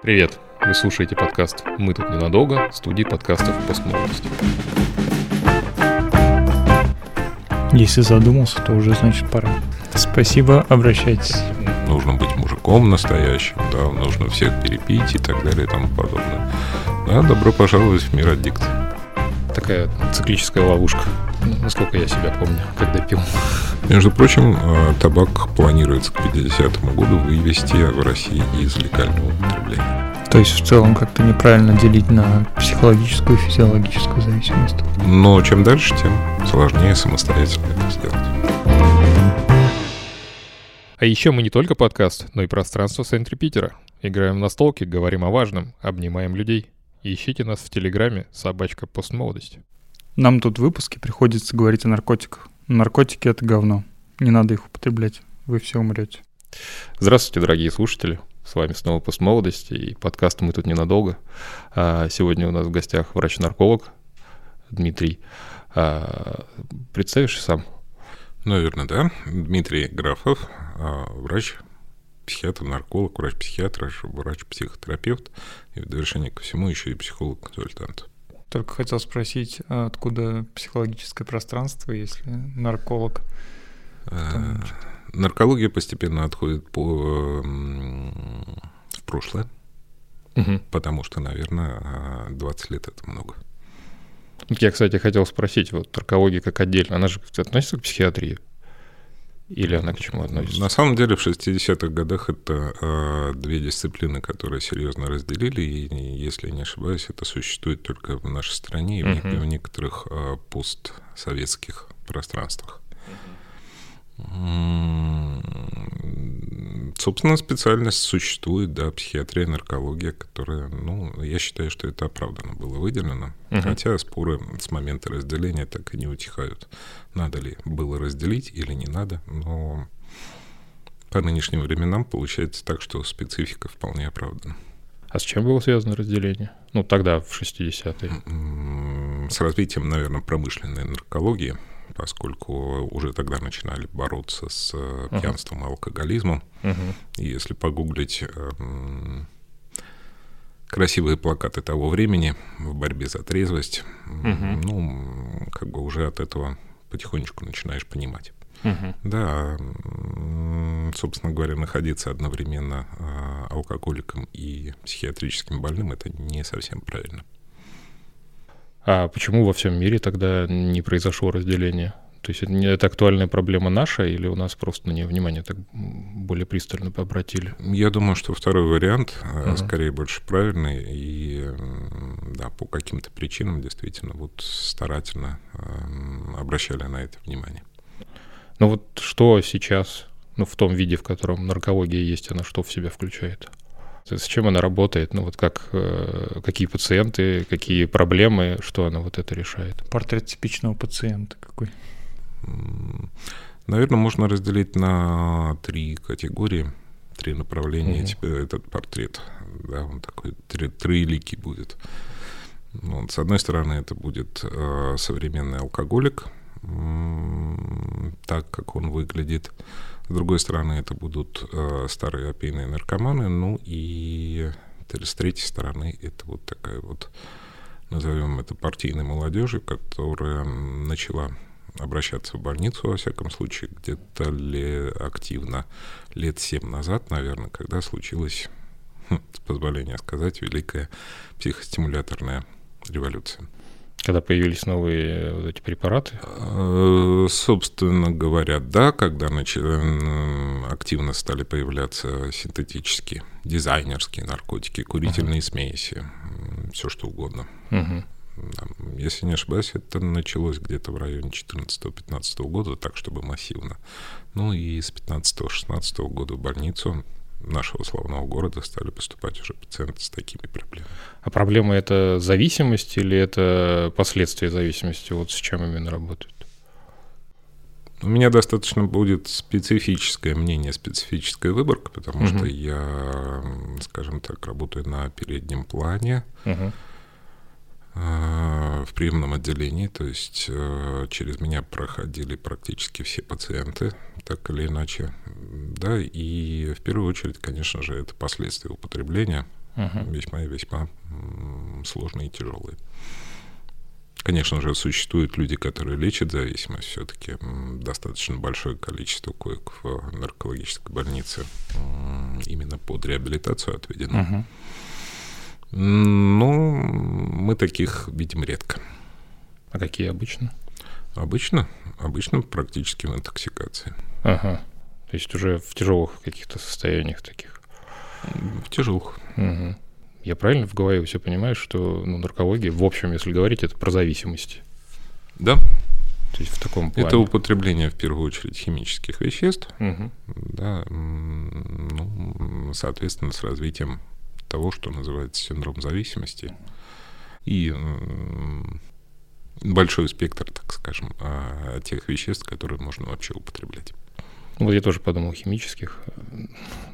Привет! Вы слушаете подкаст «Мы тут ненадолго» студии подкастов «Постмолодости». Если задумался, то уже значит пора. Спасибо, обращайтесь. Нужно быть мужиком настоящим, да, нужно всех перепить и так далее и тому подобное. Да, добро пожаловать в мир аддикции. Такая циклическая ловушка, насколько я себя помню, когда пил. Между прочим, э, табак планируется к 50 году вывести в России из легального употребления. То есть в целом как-то неправильно делить на психологическую и физиологическую зависимость. Но чем дальше, тем сложнее самостоятельно это сделать. А еще мы не только подкаст, но и пространство в центре Питера. Играем в настолки, говорим о важном, обнимаем людей. Ищите нас в Телеграме «Собачка постмолодость». Нам тут в выпуске приходится говорить о наркотиках. Наркотики — это говно. Не надо их употреблять. Вы все умрете. Здравствуйте, дорогие слушатели. С вами снова «Постмолодость» и подкаст «Мы тут ненадолго». А сегодня у нас в гостях врач-нарколог Дмитрий. А, представишь сам? Наверное, да. Дмитрий Графов, а, врач, психиатр, нарколог, врач-психиатр, врач-психотерапевт и в довершение ко всему еще и психолог-консультант. Только хотел спросить, откуда психологическое пространство, если нарколог? Там... Наркология постепенно отходит по, в прошлое, угу. потому что, наверное, 20 лет это много. Я, кстати, хотел спросить, вот наркология как отдельно, она же относится к психиатрии? Или она к чему относится? На самом деле в 60-х годах это э, две дисциплины, которые серьезно разделили, и, если не ошибаюсь, это существует только в нашей стране и uh-huh. в, в некоторых э, постсоветских пространствах. Собственно, специальность существует, да, психиатрия, наркология, которая, ну, я считаю, что это оправданно было выделено. Угу. Хотя споры с момента разделения так и не утихают. Надо ли было разделить или не надо, но по нынешним временам получается так, что специфика вполне оправдана. А с чем было связано разделение? Ну, тогда, в 60-е. С развитием, наверное, промышленной наркологии поскольку уже тогда начинали бороться с э, пьянством uh-huh. и алкоголизмом. Uh-huh. И если погуглить э, красивые плакаты того времени в борьбе за трезвость, uh-huh. ну, как бы уже от этого потихонечку начинаешь понимать. Uh-huh. Да, собственно говоря, находиться одновременно э, алкоголиком и психиатрическим больным это не совсем правильно. А почему во всем мире тогда не произошло разделение? То есть это, это актуальная проблема наша или у нас просто на нее внимание так более пристально обратили? Я думаю, что второй вариант uh-huh. скорее больше правильный. И да, по каким-то причинам действительно вот старательно э, обращали на это внимание. Ну вот что сейчас, ну в том виде, в котором наркология есть, она что в себя включает? С чем она работает? Ну вот как, э, какие пациенты, какие проблемы, что она вот это решает? Портрет типичного пациента какой? Наверное, можно разделить на три категории, три направления. Угу. Тебе этот портрет, да, он такой три, триликий будет. Ну, вот, с одной стороны, это будет э, современный алкоголик, э, так как он выглядит. С другой стороны, это будут э, старые опийные наркоманы. Ну и с третьей стороны, это вот такая вот, назовем это партийной молодежью, которая начала обращаться в больницу, во всяком случае, где-то ли активно лет семь назад, наверное, когда случилась, хм, с позволения сказать, великая психостимуляторная революция. Когда появились новые э, вот эти препараты? Э, собственно говоря, да, когда начали, активно стали появляться синтетические, дизайнерские наркотики, курительные uh-huh. смеси, все что угодно. Uh-huh. Если не ошибаюсь, это началось где-то в районе 14-15 года, так чтобы массивно. Ну и с 15-16 года в больницу нашего славного города стали поступать уже пациенты с такими проблемами. А проблема это зависимость или это последствия зависимости? Вот с чем именно работают? У меня достаточно будет специфическое мнение, специфическая выборка, потому угу. что я, скажем так, работаю на переднем плане. Угу в приемном отделении, то есть э, через меня проходили практически все пациенты, так или иначе, да, и в первую очередь, конечно же, это последствия употребления, uh-huh. весьма и весьма сложные и тяжелые. Конечно же, существуют люди, которые лечат зависимость. Все-таки достаточно большое количество коек в наркологической больнице именно под реабилитацию отведено. Uh-huh. Но мы таких видим редко. А какие обычно? Обычно, обычно практически в интоксикации. Ага. То есть уже в тяжелых каких-то состояниях таких. В тяжелых. Угу. Я правильно в голове все понимаю, что ну, наркология, в общем, если говорить, это про зависимость? Да. То есть в таком плане. Это употребление, в первую очередь, химических веществ, угу. да, ну, соответственно, с развитием того, что называется синдром зависимости. И большой спектр, так скажем, а, тех веществ, которые можно вообще употреблять. Вот я тоже подумал химических.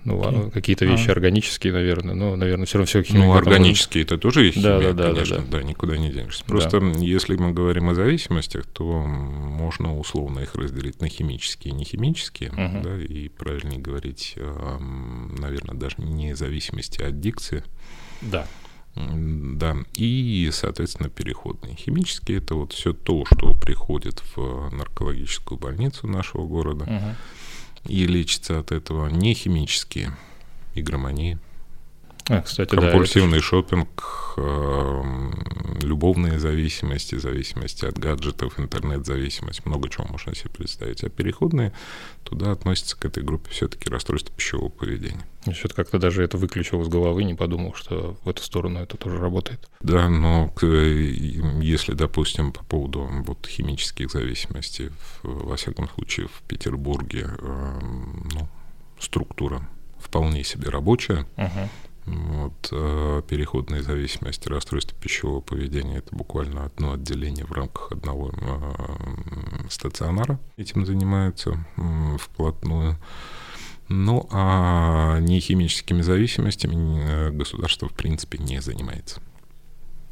Ну, okay. какие-то вещи а. органические, наверное, но, наверное, все равно все химия. Ну, органические это тоже есть химия, да, да, конечно, да, да. да, никуда не денешься. Просто да. если мы говорим о зависимостях, то можно условно их разделить на химические и нехимические, uh-huh. да, и правильнее говорить, наверное, даже не зависимости, а аддикции. Да. Да, и, соответственно, переходные. Химические – это вот все то, что приходит в наркологическую больницу нашего города угу. И лечится от этого. Не химические, игромания. А, кстати, Компульсивный да, шопинг, э, любовные зависимости, зависимости от гаджетов, интернет-зависимость, много чего можно себе представить. А переходные туда относятся к этой группе все-таки расстройства пищевого поведения. Что-то как-то даже это выключил из головы, не подумал, что в эту сторону это тоже работает. Да, но если, допустим, по поводу вот, химических зависимостей, во всяком случае в Петербурге э, ну, структура вполне себе рабочая. Uh-huh вот, э, переходная зависимость, расстройство пищевого поведения – это буквально одно отделение в рамках одного э, стационара. Этим занимаются вплотную. Ну, а нехимическими зависимостями э, государство, в принципе, не занимается.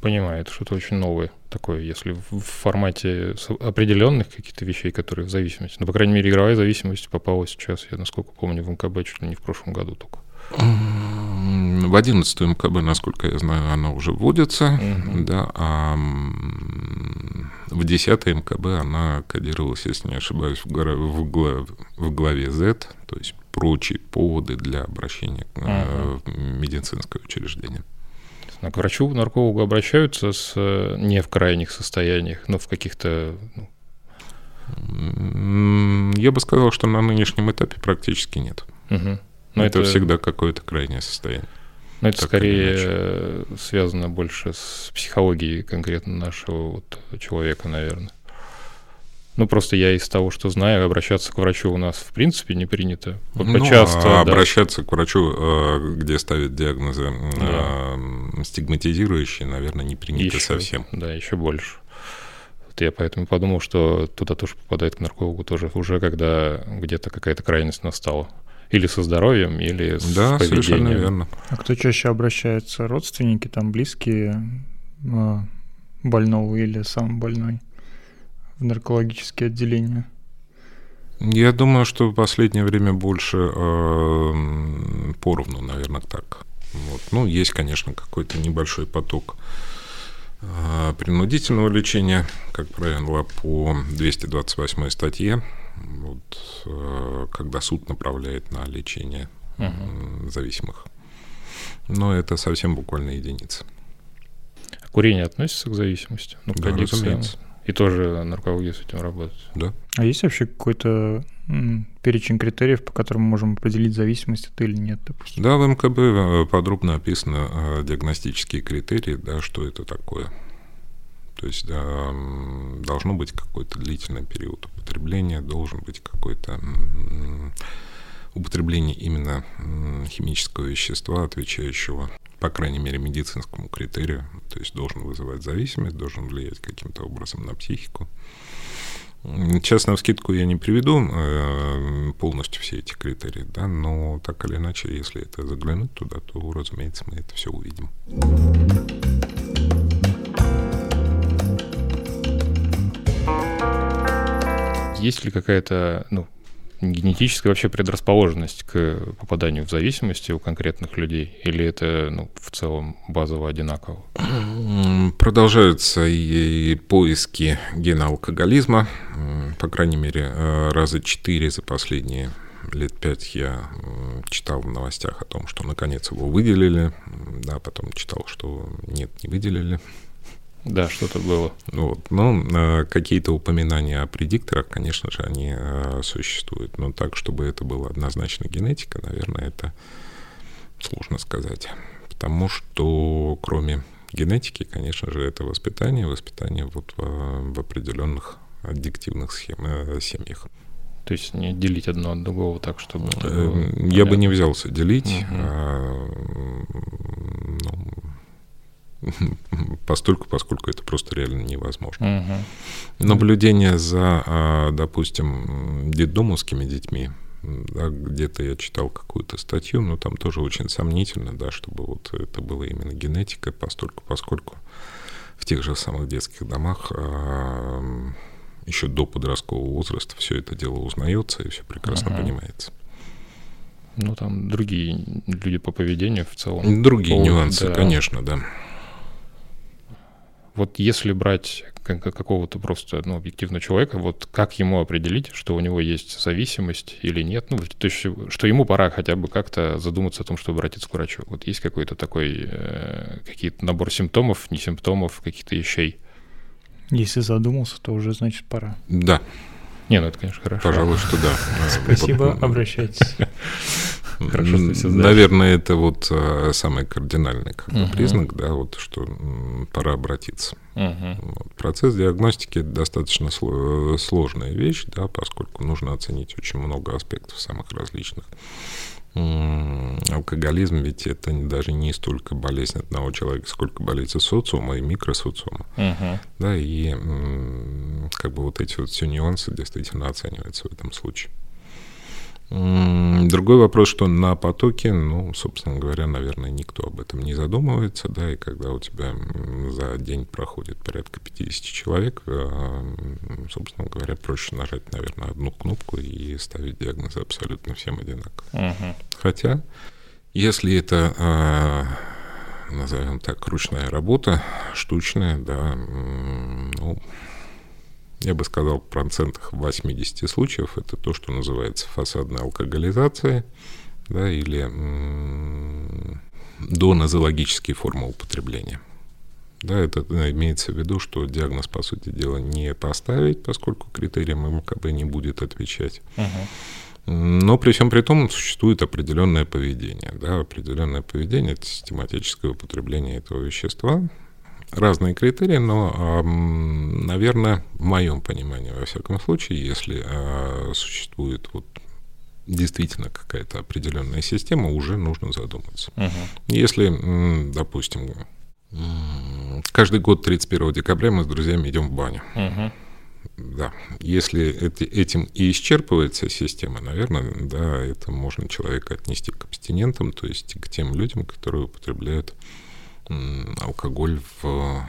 Понимаю, это что-то очень новое такое, если в формате определенных каких-то вещей, которые в зависимости. Ну, по крайней мере, игровая зависимость попала сейчас, я насколько помню, в мкб чуть ли не в прошлом году только. В 11 МКБ, насколько я знаю, она уже вводится, угу. да, а в 10 МКБ она кодировалась, если не ошибаюсь, в, гора, в, глав, в главе Z, то есть прочие поводы для обращения угу. в медицинское учреждение. А к врачу, наркологу обращаются с э, не в крайних состояниях, но в каких-то ну... Я бы сказал, что на нынешнем этапе практически нет. Угу. Но это, это всегда какое-то крайнее состояние. Но это скорее связано больше с психологией конкретно нашего вот человека, наверное. Ну, просто я из того, что знаю, обращаться к врачу у нас в принципе не принято. Вот ну, часто, а да. обращаться к врачу, э, где ставят диагнозы да. Э, стигматизирующие, наверное, не принято еще, совсем. Да, еще больше. Вот я поэтому подумал, что туда тоже попадает к наркологу тоже уже, когда где-то какая-то крайность настала. Или со здоровьем, или с да, поведением. совершенно верно. А кто чаще обращается? Родственники, там близкие а, больного или сам больной в наркологические отделения? Я думаю, что в последнее время больше э, поровну, наверное, так. Вот. Ну, есть, конечно, какой-то небольшой поток э, принудительного лечения, как правило, по 228 статье вот, э, когда суд направляет на лечение угу. зависимых. Но это совсем буквально единица. А курение относится к зависимости? Ну, да, разумеется. И тоже наркология с этим работает? Да. А есть вообще какой-то перечень критериев, по которым мы можем определить зависимость это или нет, допустим? Да, в МКБ э, подробно описаны э, диагностические критерии, да, что это такое. То есть да, должно быть какой-то длительный период употребления, должен быть какой-то употребление именно химического вещества, отвечающего, по крайней мере, медицинскому критерию, то есть должен вызывать зависимость, должен влиять каким-то образом на психику. Сейчас на скидку я не приведу э, полностью все эти критерии, да, но так или иначе, если это заглянуть туда, то, разумеется, мы это все увидим. Есть ли какая-то, ну, генетическая вообще предрасположенность к попаданию в зависимости у конкретных людей? Или это ну, в целом базово одинаково? Продолжаются и поиски гена алкоголизма. По крайней мере, э, раза четыре за последние лет пять я читал в новостях о том, что наконец его выделили, да, потом читал, что нет, не выделили. Да, что-то было. Вот. Ну, э, какие-то упоминания о предикторах, конечно же, они э, существуют. Но так, чтобы это было однозначно генетика, наверное, это сложно сказать. Потому что кроме генетики, конечно же, это воспитание, воспитание вот в, в определенных аддиктивных схем, э, семьях. То есть не делить одно от другого так, чтобы... Я бы не взялся делить. Угу. А, ну, постольку, поскольку это просто реально невозможно. Угу. Наблюдение за, а, допустим, детдомовскими детьми, да, где-то я читал какую-то статью, но там тоже очень сомнительно, да, чтобы вот это было именно генетика, постольку, поскольку в тех же самых детских домах а, еще до подросткового возраста все это дело узнается и все прекрасно uh понимается. Ну, там другие люди по поведению в целом. Другие по, нюансы, да. конечно, да. Вот если брать какого-то просто ну, объективного человека, вот как ему определить, что у него есть зависимость или нет? Ну, то есть, что ему пора хотя бы как-то задуматься о том, чтобы обратиться к врачу. Вот есть какой-то такой, э, какие-то набор симптомов, не симптомов, каких-то вещей? Если задумался, то уже значит пора. Да. Не, ну это, конечно, хорошо. Пожалуй, что да. Спасибо, обращайтесь. Хорошо, что все Наверное, это вот а, самый кардинальный как бы, признак, да, вот что пора обратиться. Вот. Процесс диагностики достаточно сложная вещь, да, поскольку нужно оценить очень много аспектов самых различных алкоголизм ведь это даже не столько болезнь одного человека, сколько болезнь социума и микросоциума. Uh-huh. Да, и как бы вот эти вот все нюансы действительно оцениваются в этом случае. Другой вопрос, что на потоке, ну, собственно говоря, наверное, никто об этом не задумывается, да, и когда у тебя за день проходит порядка 50 человек, э, собственно говоря, проще нажать, наверное, одну кнопку и ставить диагнозы абсолютно всем одинаково. Угу. Хотя, если это, э, назовем так, ручная работа, штучная, да, ну, я бы сказал, в процентах 80 случаев это то, что называется фасадной алкоголизацией, да, или м- донозологические формы употребления. Да, это имеется в виду, что диагноз, по сути дела, не поставить, поскольку критериям МКБ не будет отвечать. Uh-huh. Но при всем при том существует определенное поведение. Да, определенное поведение – это систематическое употребление этого вещества, разные критерии, но, наверное, в моем понимании, во всяком случае, если а, существует вот действительно какая-то определенная система, уже нужно задуматься. Uh-huh. Если, допустим, каждый год 31 декабря мы с друзьями идем в баню. Uh-huh. Да, если эти, этим и исчерпывается система, наверное, да, это можно человека отнести к абстинентам, то есть к тем людям, которые употребляют алкоголь в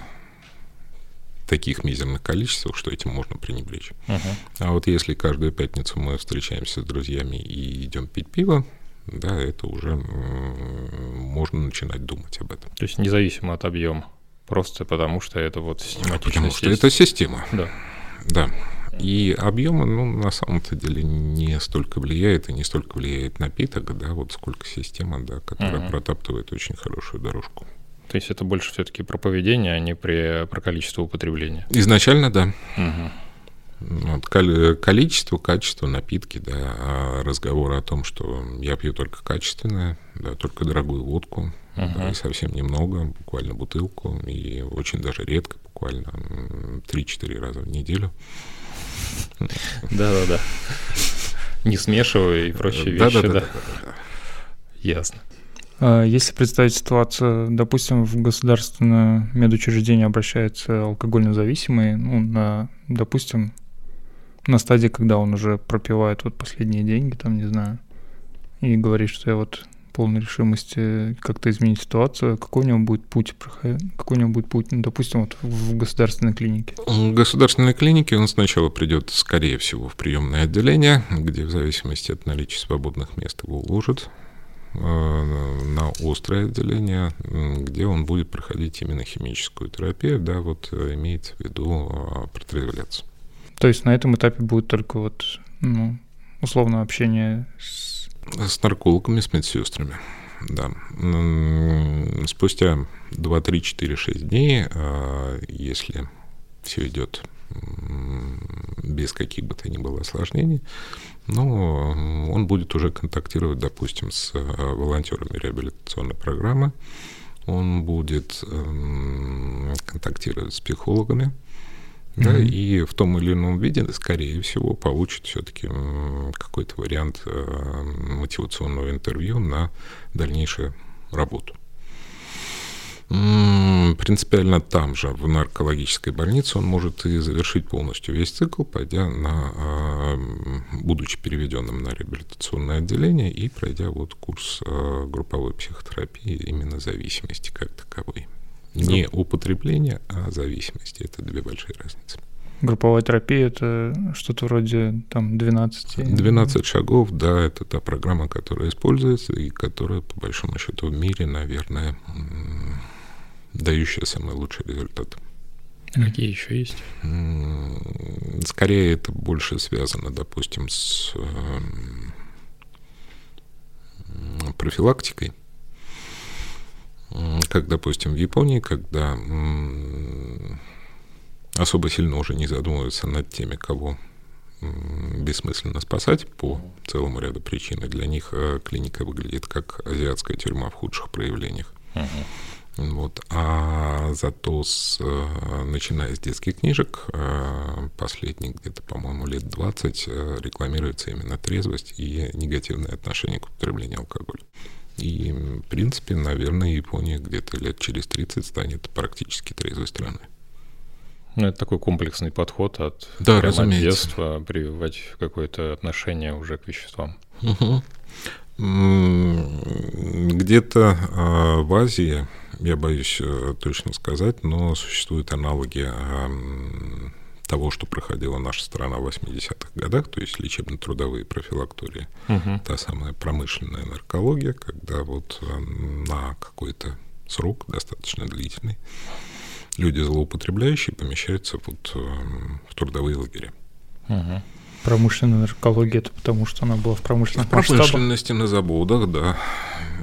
таких мизерных количествах, что этим можно пренебречь. Uh-huh. А вот если каждую пятницу мы встречаемся с друзьями и идем пить пиво, да, это уже можно начинать думать об этом. То есть независимо от объема, просто потому что это вот систематичность. Потому что это система. Да. Да. И объемы, ну, на самом-то деле не столько влияет и не столько влияет напиток, да, вот сколько система, да, которая uh-huh. протаптывает очень хорошую дорожку. То есть это больше все-таки про поведение, а не при, про количество употребления. Изначально, да. Угу. Вот, количество, качество, напитки, да, а разговор о том, что я пью только качественное, да, только дорогую водку, uh да, и совсем немного, буквально бутылку, и очень даже редко, буквально 3-4 раза в неделю. Да-да-да. Не смешивай и прочие вещи, да. Ясно. А если представить ситуацию, допустим, в государственное медучреждение обращается алкогольно зависимый, ну, на, допустим, на стадии, когда он уже пропивает вот последние деньги, там, не знаю, и говорит, что я вот полной решимости как-то изменить ситуацию, какой у него будет путь, какой у него будет путь, ну, допустим, вот в государственной клинике? В государственной клинике он сначала придет, скорее всего, в приемное отделение, где в зависимости от наличия свободных мест его уложат на острое отделение, где он будет проходить именно химическую терапию, да, вот э, имеется в виду э, протрезвляться. То есть на этом этапе будет только вот, ну, условно общение с... С наркологами, с медсестрами, да. Спустя 2, 3, 4, 6 дней, а, если все идет без каких бы то ни было осложнений, но он будет уже контактировать, допустим, с а, волонтерами реабилитационной программы, он будет контактировать с психологами, да, mm-hmm. и в том или ином виде, скорее всего, получит все-таки какой-то вариант э, мотивационного интервью на дальнейшую работу. Принципиально там же, в наркологической больнице, он может и завершить полностью весь цикл, пойдя на, э, будучи переведенным на реабилитационное отделение и пройдя вот курс э, групповой психотерапии именно зависимости как таковой. Не употребление, а зависимость. Это две большие разницы. Групповая терапия – это что-то вроде там 12? 12 шагов, да, это та программа, которая используется и которая, по большому счету, в мире, наверное, дающая самый лучший результат. Какие еще есть? Скорее, это больше связано, допустим, с эм, профилактикой как, допустим, в Японии, когда особо сильно уже не задумываются над теми, кого бессмысленно спасать по целому ряду причин. И для них э, клиника выглядит как азиатская тюрьма в худших проявлениях. Uh-huh. Вот. А зато с, э, начиная с детских книжек, э, последних где-то, по-моему, лет 20 рекламируется именно трезвость и негативное отношение к употреблению алкоголя. И, в принципе, наверное, Япония где-то лет через 30 станет практически трезвой страной. Ну, это такой комплексный подход от, да, от детства прививать какое-то отношение уже к веществам. Угу. Где-то а, в Азии, я боюсь э, точно сказать, но существуют аналоги того, что проходила наша страна в 80-х годах, то есть лечебно-трудовые профилактории, угу. та самая промышленная наркология, когда вот э, на какой-то срок достаточно длительный люди злоупотребляющие помещаются вот э, в трудовые лагеря. Угу. Промышленная наркология, это потому что она была в промышленных В промышленности на заводах, да.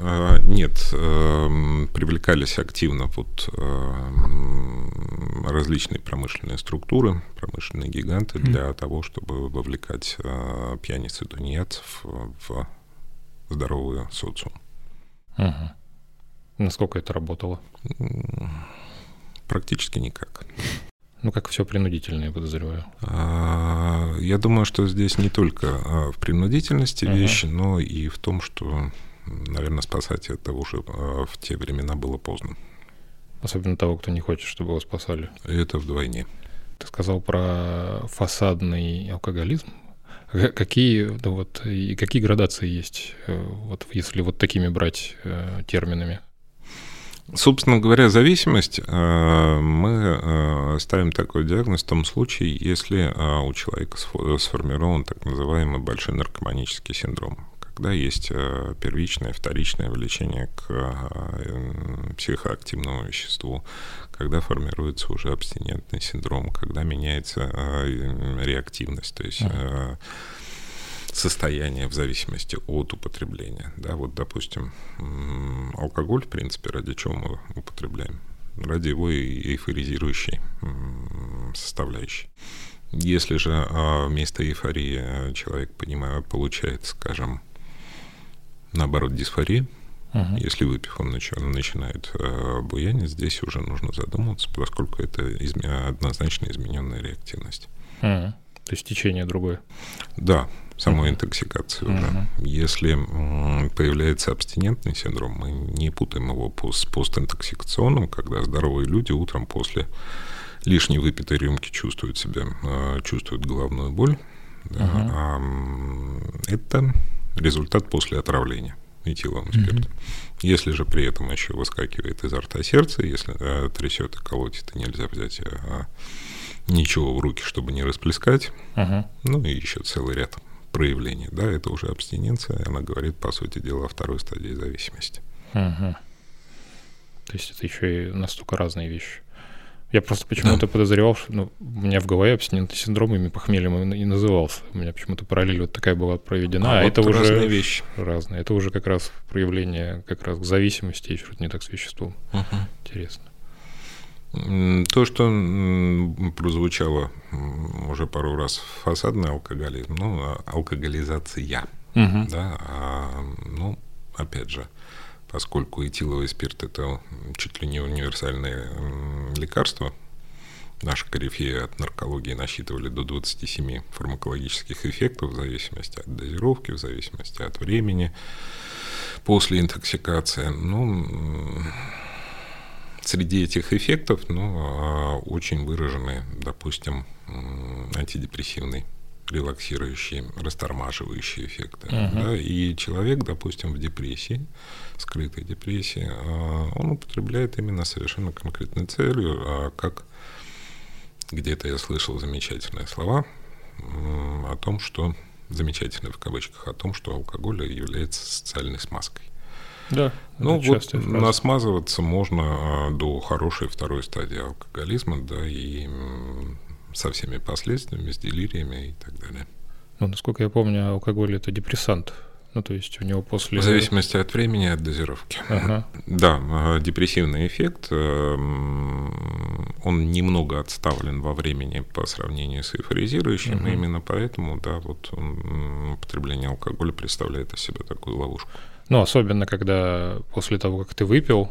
А, нет, эм, привлекались активно вот эм, различные промышленные структуры, промышленные гиганты для того, чтобы вовлекать э, пьяниц и тунеядцев в здоровый социум. Угу. Насколько это работало? Практически никак. Ну, как все принудительное, я подозреваю. А, я думаю, что здесь не только а, в принудительности uh-huh. вещи, но и в том, что, наверное, спасать это уже а, в те времена было поздно. Особенно того, кто не хочет, чтобы его спасали. Это вдвойне. Ты сказал про фасадный алкоголизм. Какие, да вот, и какие градации есть, э, вот, если вот такими брать э, терминами? Собственно говоря, зависимость э, мы э, ставим такой диагноз в том случае, если э, у человека сформирован так называемый большой наркоманический синдром, когда есть первичное, вторичное влечение к психоактивному веществу, когда формируется уже абстинентный синдром, когда меняется реактивность, то есть состояние в зависимости от употребления. Да, вот, допустим, алкоголь, в принципе, ради чего мы употребляем? Ради его эйфоризирующей составляющей. Если же а, вместо эйфории человек, понимаю, получает, скажем, наоборот, дисфория, Uh-huh. Если выпив, он начинает э, буянить, здесь уже нужно задуматься, поскольку это изме- однозначно измененная реактивность. Uh-huh. То есть течение другое. Да, самой интоксикации уже. Если появляется абстинентный синдром, мы не путаем его с постинтоксикационным, когда здоровые люди утром после лишней выпитой рюмки чувствуют себя, а, чувствуют головную боль. Да, uh-huh. а это результат после отравления. этиловым спиртом. Mm-hmm. Если же при этом еще выскакивает изо рта сердце, если э, трясет и колотит, и нельзя взять э, ничего в руки, чтобы не расплескать, uh-huh. ну и еще целый ряд проявлений, да, это уже абстиненция, она говорит, по сути дела, о второй стадии зависимости. Uh-huh. То есть это еще и настолько разные вещи. Я просто почему-то да. подозревал, что ну, у меня в голове абстинентный синдром ими похмельем и назывался. У меня почему-то параллель вот такая была проведена. А, а вот это уже разные вещи. Разные. Это уже как раз проявление как раз к зависимости, и что-то не так с веществом. Угу. Интересно. То, что прозвучало уже пару раз, фасадный алкоголизм, ну, а, алкоголизация, угу. да, а, ну, опять же, поскольку этиловый спирт – это чуть ли не универсальное лекарство, наши корифеи от наркологии насчитывали до 27 фармакологических эффектов в зависимости от дозировки, в зависимости от времени после интоксикации. Ну, среди этих эффектов ну, а, очень выражены, допустим, антидепрессивный релаксирующие, растормаживающие эффекты. Uh-huh. Да? И человек, допустим, в депрессии, скрытой депрессии, а, он употребляет именно совершенно конкретной целью, а как где-то я слышал замечательные слова о том, что замечательные в кавычках, о том, что алкоголь является социальной смазкой. Да. Ну вот насмазываться можно а, до хорошей второй стадии алкоголизма, да, и со всеми последствиями, с делириями и так далее. Ну, насколько я помню, алкоголь это депрессант. Ну, то есть у него после... В зависимости от времени и от дозировки. Ага. Да, а, депрессивный эффект, эм, он немного отставлен во времени по сравнению с эйфоризирующим, угу. и именно поэтому, да, вот употребление алкоголя представляет из себя такую ловушку. Ну, особенно, когда после того, как ты выпил,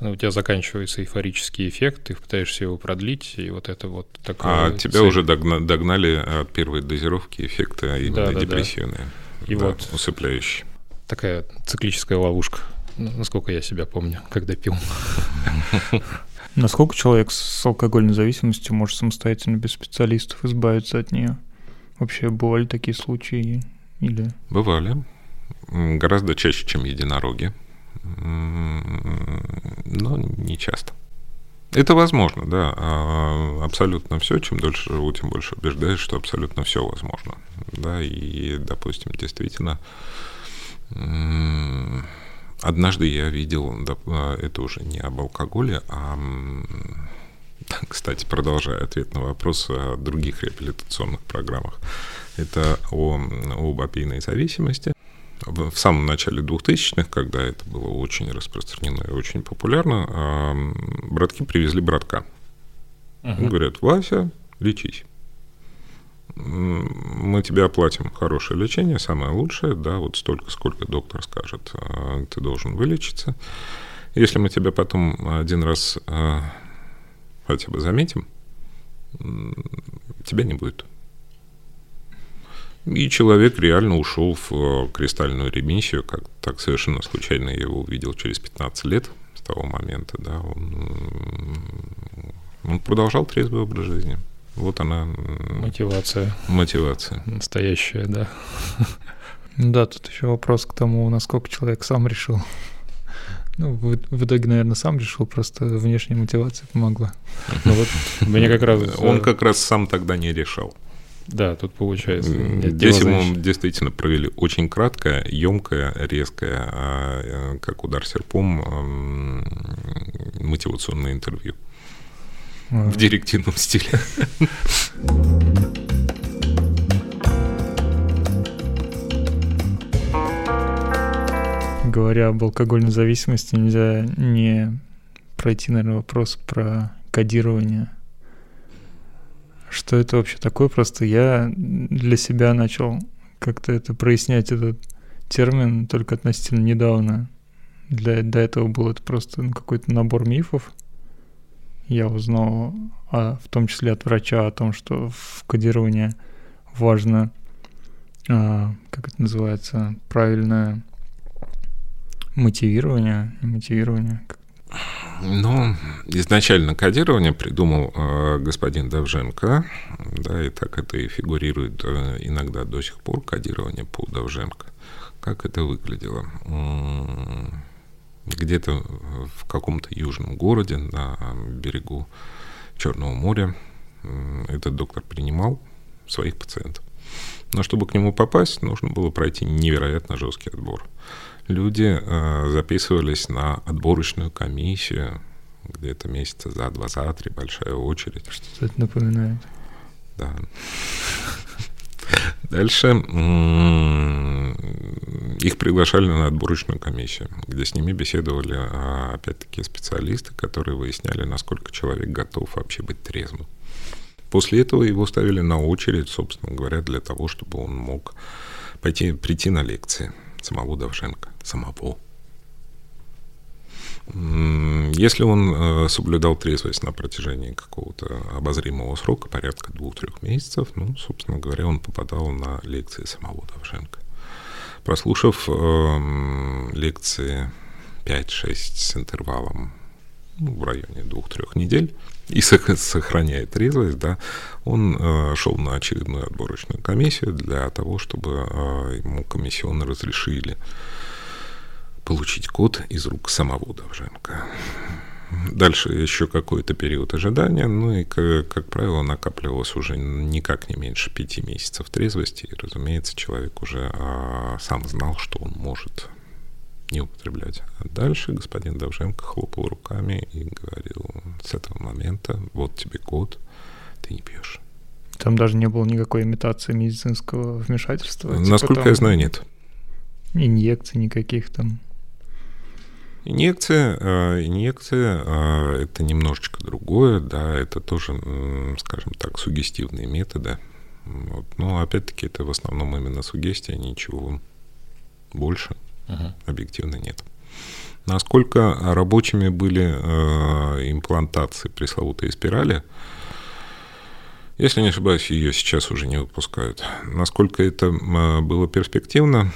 ну, у тебя заканчивается эйфорический эффект, ты пытаешься его продлить, и вот это вот такое... А тебя цель. уже догнали, догнали от первой дозировки эффекта именно да, да, депрессивные, да. И да, вот усыпляющие. Такая циклическая ловушка, насколько я себя помню, когда пил. Насколько человек с алкогольной зависимостью может самостоятельно без специалистов избавиться от нее? Вообще бывали такие случаи или? Бывали. Гораздо чаще, чем единороги но не часто. Это возможно, да. А, абсолютно все. Чем дольше живу, тем больше убеждаюсь, что абсолютно все возможно. Да, и, допустим, действительно, однажды я видел, а, это уже не об алкоголе, а, кстати, продолжая ответ на вопрос о других реабилитационных программах, это о, об опийной зависимости в самом начале 2000-х, когда это было очень распространено и очень популярно, братки привезли братка. Uh-huh. Говорят, Вася, лечись. Мы тебе оплатим хорошее лечение, самое лучшее, да, вот столько, сколько доктор скажет, а, ты должен вылечиться. Если мы тебя потом один раз а, хотя бы заметим, тебя не будет. И человек реально ушел в э, кристальную ремиссию, как так совершенно случайно я его увидел через 15 лет с того момента, да, он, он продолжал трезвый образ жизни. Вот она... Мотивация. Мотивация. Настоящая, да. Да, тут еще вопрос к тому, насколько человек сам решил. Ну, в, в итоге, наверное, сам решил, просто внешняя мотивация помогла. Ну вот мне как раз... Он как раз сам тогда не решал. Да, тут получается. Здесь ему действительно провели очень краткое, емкое, резкое, а, э, как удар серпом, мотивационное интервью. А. В директивном стиле. Говоря об алкогольной зависимости, нельзя не пройти, наверное, вопрос про кодирование что это вообще такое. Просто я для себя начал как-то это прояснять, этот термин только относительно недавно. Для, до этого был это просто ну, какой-то набор мифов. Я узнал, а, в том числе от врача, о том, что в кодировании важно, а, как это называется, правильное мотивирование, мотивирование, как ну, изначально кодирование придумал э, господин Давженко, да, и так это и фигурирует э, иногда до сих пор, кодирование по Давженко. Как это выглядело? Где-то в каком-то южном городе на берегу Черного моря этот доктор принимал своих пациентов. Но чтобы к нему попасть, нужно было пройти невероятно жесткий отбор. Люди э, записывались на отборочную комиссию, где-то месяца за два, за три, большая очередь. Что это напоминает? Да. Дальше их приглашали на отборочную комиссию, где с ними беседовали, а, опять-таки, специалисты, которые выясняли, насколько человек готов вообще быть трезвым. После этого его ставили на очередь, собственно говоря, для того, чтобы он мог пойти, прийти на лекции самого Давженко, самого. Если он э, соблюдал трезвость на протяжении какого-то обозримого срока, порядка двух-трех месяцев, ну, собственно говоря, он попадал на лекции самого Давженко. Прослушав э, лекции 5-6 с интервалом ну, в районе двух-трех недель и сохраняя трезвость, да, он э, шел на очередную отборочную комиссию для того, чтобы э, ему комиссионно разрешили получить код из рук самого Довженко. Дальше еще какой-то период ожидания, ну и, как, как правило, накапливалось уже никак не меньше пяти месяцев трезвости, и, разумеется, человек уже а, сам знал, что он может не употреблять. А дальше господин Довженко хлопал руками и говорил, с этого момента вот тебе код, ты не пьешь. Там даже не было никакой имитации медицинского вмешательства? Типа Насколько там... я знаю, нет. Инъекций никаких там? Инъекция, э, инъекция э, это немножечко другое, да, это тоже, скажем так, сугестивные методы. Вот. Но опять-таки это в основном именно сугестия, ничего больше uh-huh. объективно нет. Насколько рабочими были э, имплантации пресловутой спирали, если не ошибаюсь, ее сейчас уже не выпускают. Насколько это было перспективно,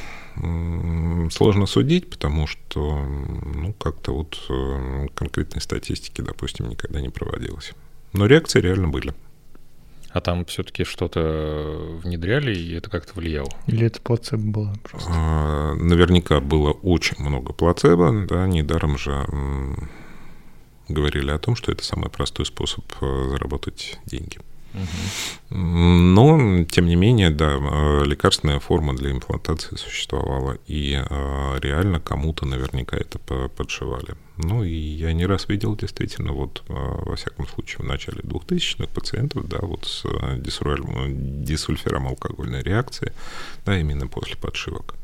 сложно судить, потому что ну, как-то вот э, конкретной статистики, допустим, никогда не проводилось. Но реакции реально были. А там все-таки что-то внедряли, и это как-то влияло? Или это плацебо было просто? А, наверняка было очень много плацебо, да, недаром же м, говорили о том, что это самый простой способ э, заработать деньги. Но, тем не менее, да, э, лекарственная форма для имплантации существовала, и э, реально кому-то наверняка это подшивали. Ну, и я не раз видел действительно, вот, э, во всяком случае, в начале 2000-х пациентов, да, вот с дисульфиром алкогольной реакции, да, именно после подшивок.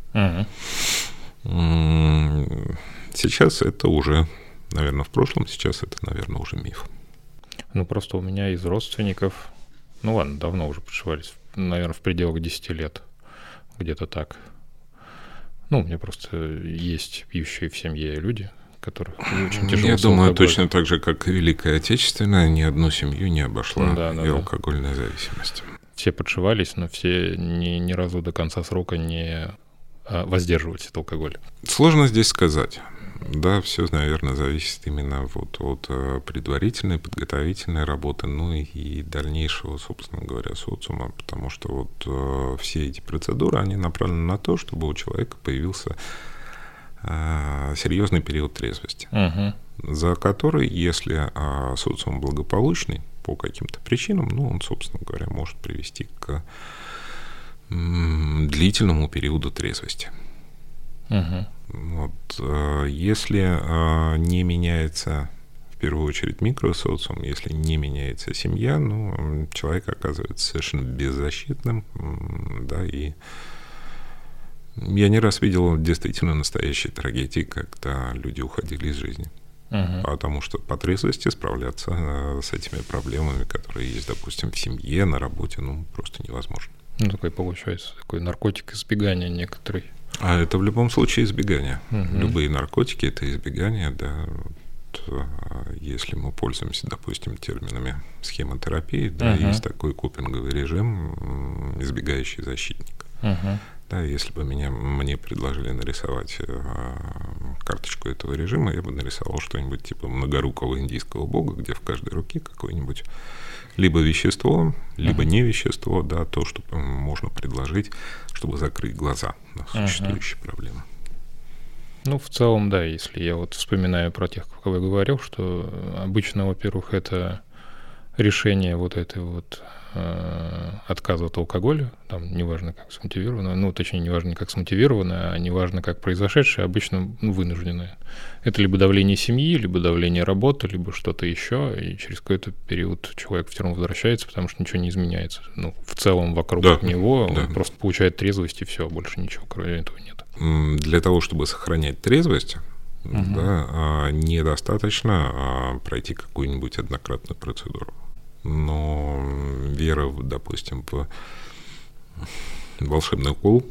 Сейчас это уже, наверное, в прошлом, сейчас это, наверное, уже миф. Ну, просто у меня из родственников ну ладно, давно уже подшивались. Наверное, в пределах 10 лет. Где-то так. Ну, у меня просто есть пьющие в семье люди, которых очень тяжело. Я думаю, точно так же, как и Великая Отечественная, ни одну семью не обошла да, да, и да. алкогольная зависимость. Все подшивались, но все ни, ни разу до конца срока не а, воздерживались от алкоголя. Сложно здесь сказать. Да, все, наверное, зависит именно вот от э, предварительной, подготовительной работы, ну и дальнейшего, собственно говоря, социума, потому что вот э, все эти процедуры, они направлены на то, чтобы у человека появился э, серьезный период трезвости, угу. за который, если э, социум благополучный по каким-то причинам, ну, он, собственно говоря, может привести к длительному периоду трезвости. Угу. Вот, э, если э, не меняется в первую очередь микросоциум, если не меняется семья, ну, человек оказывается совершенно беззащитным, да, и я не раз видел действительно настоящие трагедии, когда люди уходили из жизни. Uh-huh. Потому что по трезвости справляться э, с этими проблемами, которые есть, допустим, в семье, на работе, ну, просто невозможно. Ну, такой получается, такой наркотик избегания некоторый. А это в любом случае избегание. Угу. Любые наркотики это избегание, да. Вот, а, если мы пользуемся, допустим, терминами схемотерапии, да, угу. есть такой копинговый режим, избегающий защитник. Угу. Да, если бы меня, мне предложили нарисовать э, карточку этого режима, я бы нарисовал что-нибудь типа многорукого индийского бога, где в каждой руке какое-нибудь либо вещество, либо uh-huh. не вещество, да, то, что можно предложить, чтобы закрыть глаза на существующие uh-huh. проблемы. Ну, в целом, да, если я вот вспоминаю про тех, кого я говорил, что обычно, во-первых, это решение вот этой вот э, отказа от алкоголя, там неважно как смотивировано, ну точнее неважно как смотивировано, а неважно как произошедшее, обычно ну, вынужденное. Это либо давление семьи, либо давление работы, либо что-то еще, и через какой-то период человек все равно возвращается, потому что ничего не изменяется. Ну, в целом вокруг да, него да. он просто получает трезвость и все, больше ничего кроме этого нет. Для того, чтобы сохранять трезвость, угу. да, а, недостаточно а, пройти какую-нибудь однократную процедуру но вера, допустим, в волшебный укол,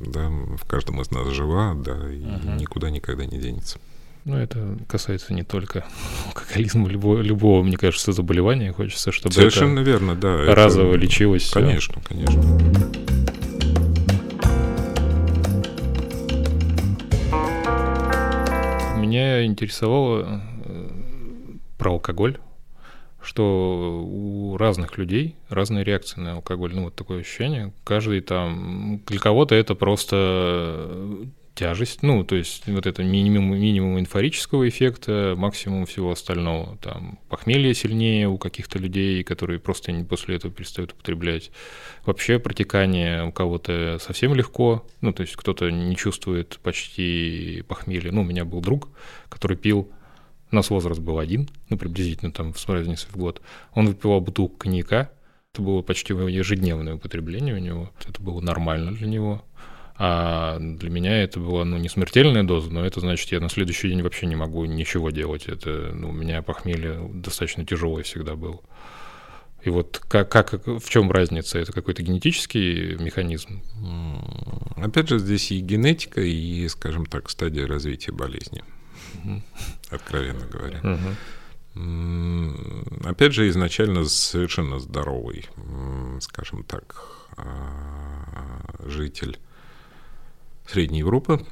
да, в каждом из нас жива, да, и uh никуда никогда не денется. Ну, это касается не только алкоголизма, любого, любого, мне кажется, заболевания. Хочется, чтобы Совершенно это верно, да. разово это... лечилось. Конечно, все. конечно. Меня интересовало э, про алкоголь что у разных людей разные реакции на алкоголь. Ну, вот такое ощущение. Каждый там... Для кого-то это просто тяжесть, ну, то есть вот это минимум, минимум инфорического эффекта, максимум всего остального. Там похмелье сильнее у каких-то людей, которые просто после этого перестают употреблять. Вообще протекание у кого-то совсем легко, ну, то есть кто-то не чувствует почти похмелья. Ну, у меня был друг, который пил у нас возраст был один, ну, приблизительно там с разницей в год. Он выпивал бутылку коньяка. Это было почти ежедневное употребление у него. Это было нормально для него. А для меня это была, ну, не смертельная доза, но это значит, я на следующий день вообще не могу ничего делать. Это, ну, у меня похмелье достаточно тяжелое всегда было. И вот как, как, в чем разница? Это какой-то генетический механизм? Опять же, здесь и генетика, и, скажем так, стадия развития болезни откровенно говоря. Опять же, изначально совершенно здоровый, скажем так, а, житель Средней Европы,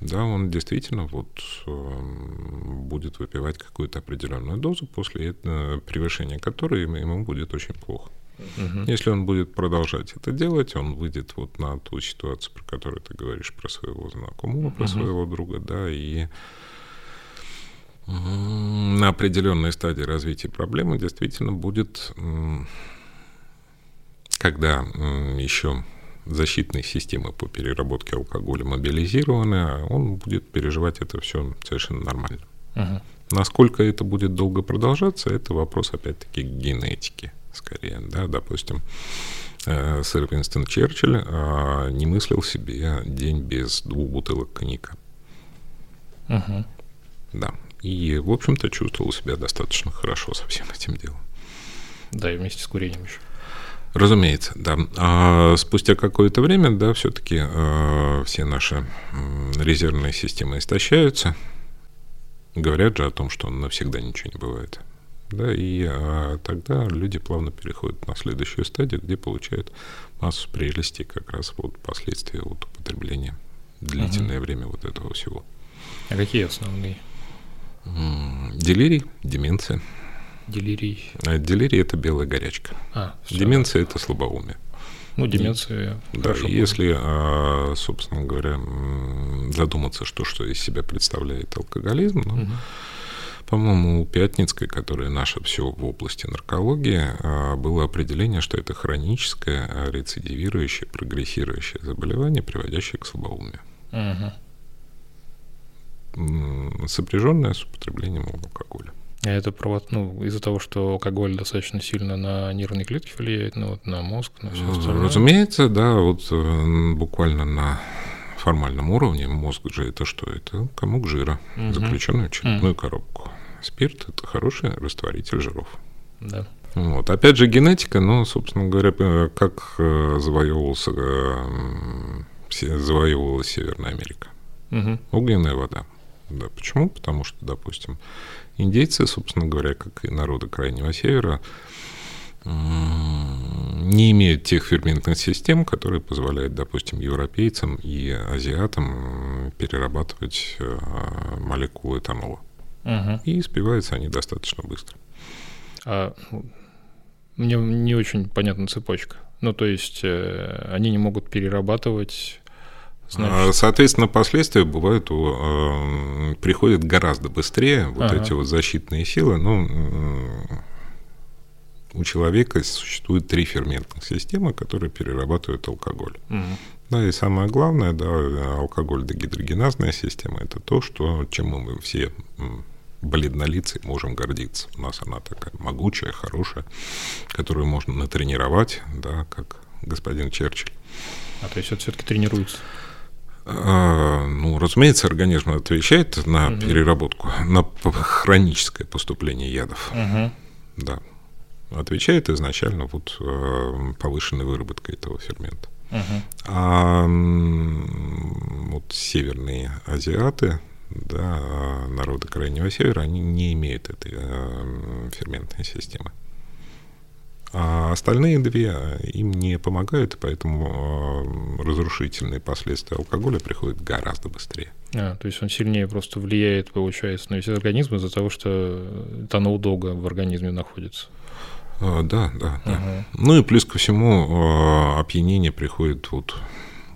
да, он действительно вот будет выпивать какую-то определенную дозу, после этого, превышения которой ему будет очень плохо. Угу. Если он будет продолжать это делать, он выйдет вот на ту ситуацию, про которую ты говоришь, про своего знакомого, про угу. своего друга, да, и на определенной стадии развития проблемы действительно будет, когда еще защитные системы по переработке алкоголя мобилизированы, а он будет переживать это все совершенно нормально. Угу. Насколько это будет долго продолжаться, это вопрос опять-таки генетики, скорее, да, допустим. Э, сэр Винстон Черчилль а, не мыслил себе день без двух бутылок коньяка. Угу. Да, и, в общем-то, чувствовал себя достаточно хорошо со всем этим делом. Да, и вместе с курением еще. Разумеется, да. А спустя какое-то время, да, все-таки э, все наши резервные системы истощаются. Говорят же о том, что навсегда ничего не бывает. Да, и а, тогда люди плавно переходят на следующую стадию, где получают массу прелестей как раз вот последствия вот употребления длительное угу. время вот этого всего. А какие основные? Делирий, деменция. Делирий. А делирий – это белая горячка. А, деменция – это слабоумие. Ну, деменция. Да, если, а, собственно говоря, задуматься, что, что из себя представляет алкоголизм, ну, угу. по-моему, у Пятницкой, которая наша все в области наркологии, а, было определение, что это хроническое, рецидивирующее, прогрессирующее заболевание, приводящее к слабоумию. Угу сопряженная с употреблением алкоголя. А это ну, из-за того, что алкоголь достаточно сильно на нервные клетки влияет, ну, вот на мозг, на все остальное? Разумеется, да, вот э, буквально на формальном уровне мозг же это что? Это комок жира, угу. заключенный в черепную угу. коробку. Спирт – это хороший растворитель жиров. Да. Вот. Опять же, генетика, ну, собственно говоря, э, как э, завоевывался, завоевывалась Северная Америка. Угу. Огненная вода. Да, почему? Потому что, допустим, индейцы, собственно говоря, как и народы Крайнего Севера, не имеют тех ферментных систем, которые позволяют, допустим, европейцам и азиатам перерабатывать э, молекулы этанола. Угу. И спиваются они достаточно быстро. А мне не очень понятна цепочка. Ну, то есть э, они не могут перерабатывать. Значит... А, соответственно, последствия бывают э, приходят гораздо быстрее, вот ага. эти вот защитные силы. Ну, у человека существует три ферментных системы, которые перерабатывают алкоголь. Угу. Да, и самое главное, да, алкоголь-дегидрогеназная система – это то, что, чем мы все бледнолицей можем гордиться. У нас она такая могучая, хорошая, которую можно натренировать, да, как господин Черчилль. А то есть это все-таки тренируется? А, ну, разумеется, организм отвечает на угу. переработку, на хроническое поступление ядов. Угу. Да. Отвечает изначально вот э, повышенной выработкой этого фермента. Угу. А вот северные азиаты, да, народы Крайнего Севера, они не имеют этой э, ферментной системы. А остальные две им не помогают, поэтому э, разрушительные последствия алкоголя приходят гораздо быстрее. А, то есть он сильнее просто влияет, получается, на весь организм из-за того, что этанол долго в организме находится. А, да, да, да. Угу. Ну и плюс ко всему э, опьянение приходит вот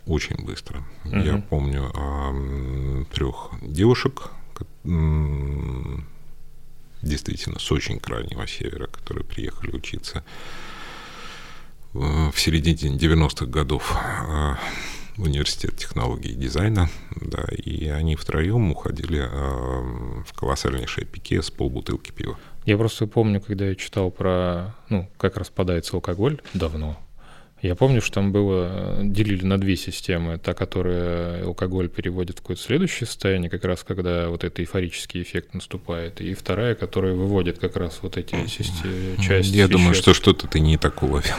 очень быстро. Угу. Я помню трех девушек, действительно с очень крайнего севера, которые приехали учиться в середине 90-х годов э, в университет технологии и дизайна, да, и они втроем уходили э, в колоссальнейшее пике с полбутылки пива. Я просто помню, когда я читал про, ну, как распадается алкоголь давно, я помню, что там было, делили на две системы. Та, которая алкоголь переводит в какое-то следующее состояние, как раз когда вот этот эйфорический эффект наступает. И вторая, которая выводит как раз вот эти части. Я думаю, что что-то ты не так уловил.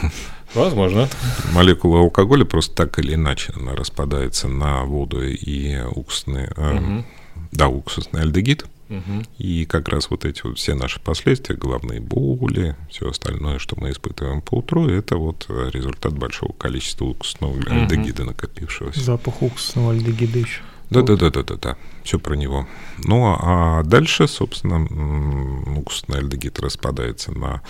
Возможно. Молекула алкоголя просто так или иначе она распадается на воду и уксусный, угу. да, уксусный альдегид. Угу. И как раз вот эти вот все наши последствия, головные боли, все остальное, что мы испытываем по утру, это вот результат большого количества уксусного угу. альдегида накопившегося. Запах уксусного альдегида еще. Да, да, да, да, да, да. Все про него. Ну а дальше, собственно, уксусный альдегид распадается на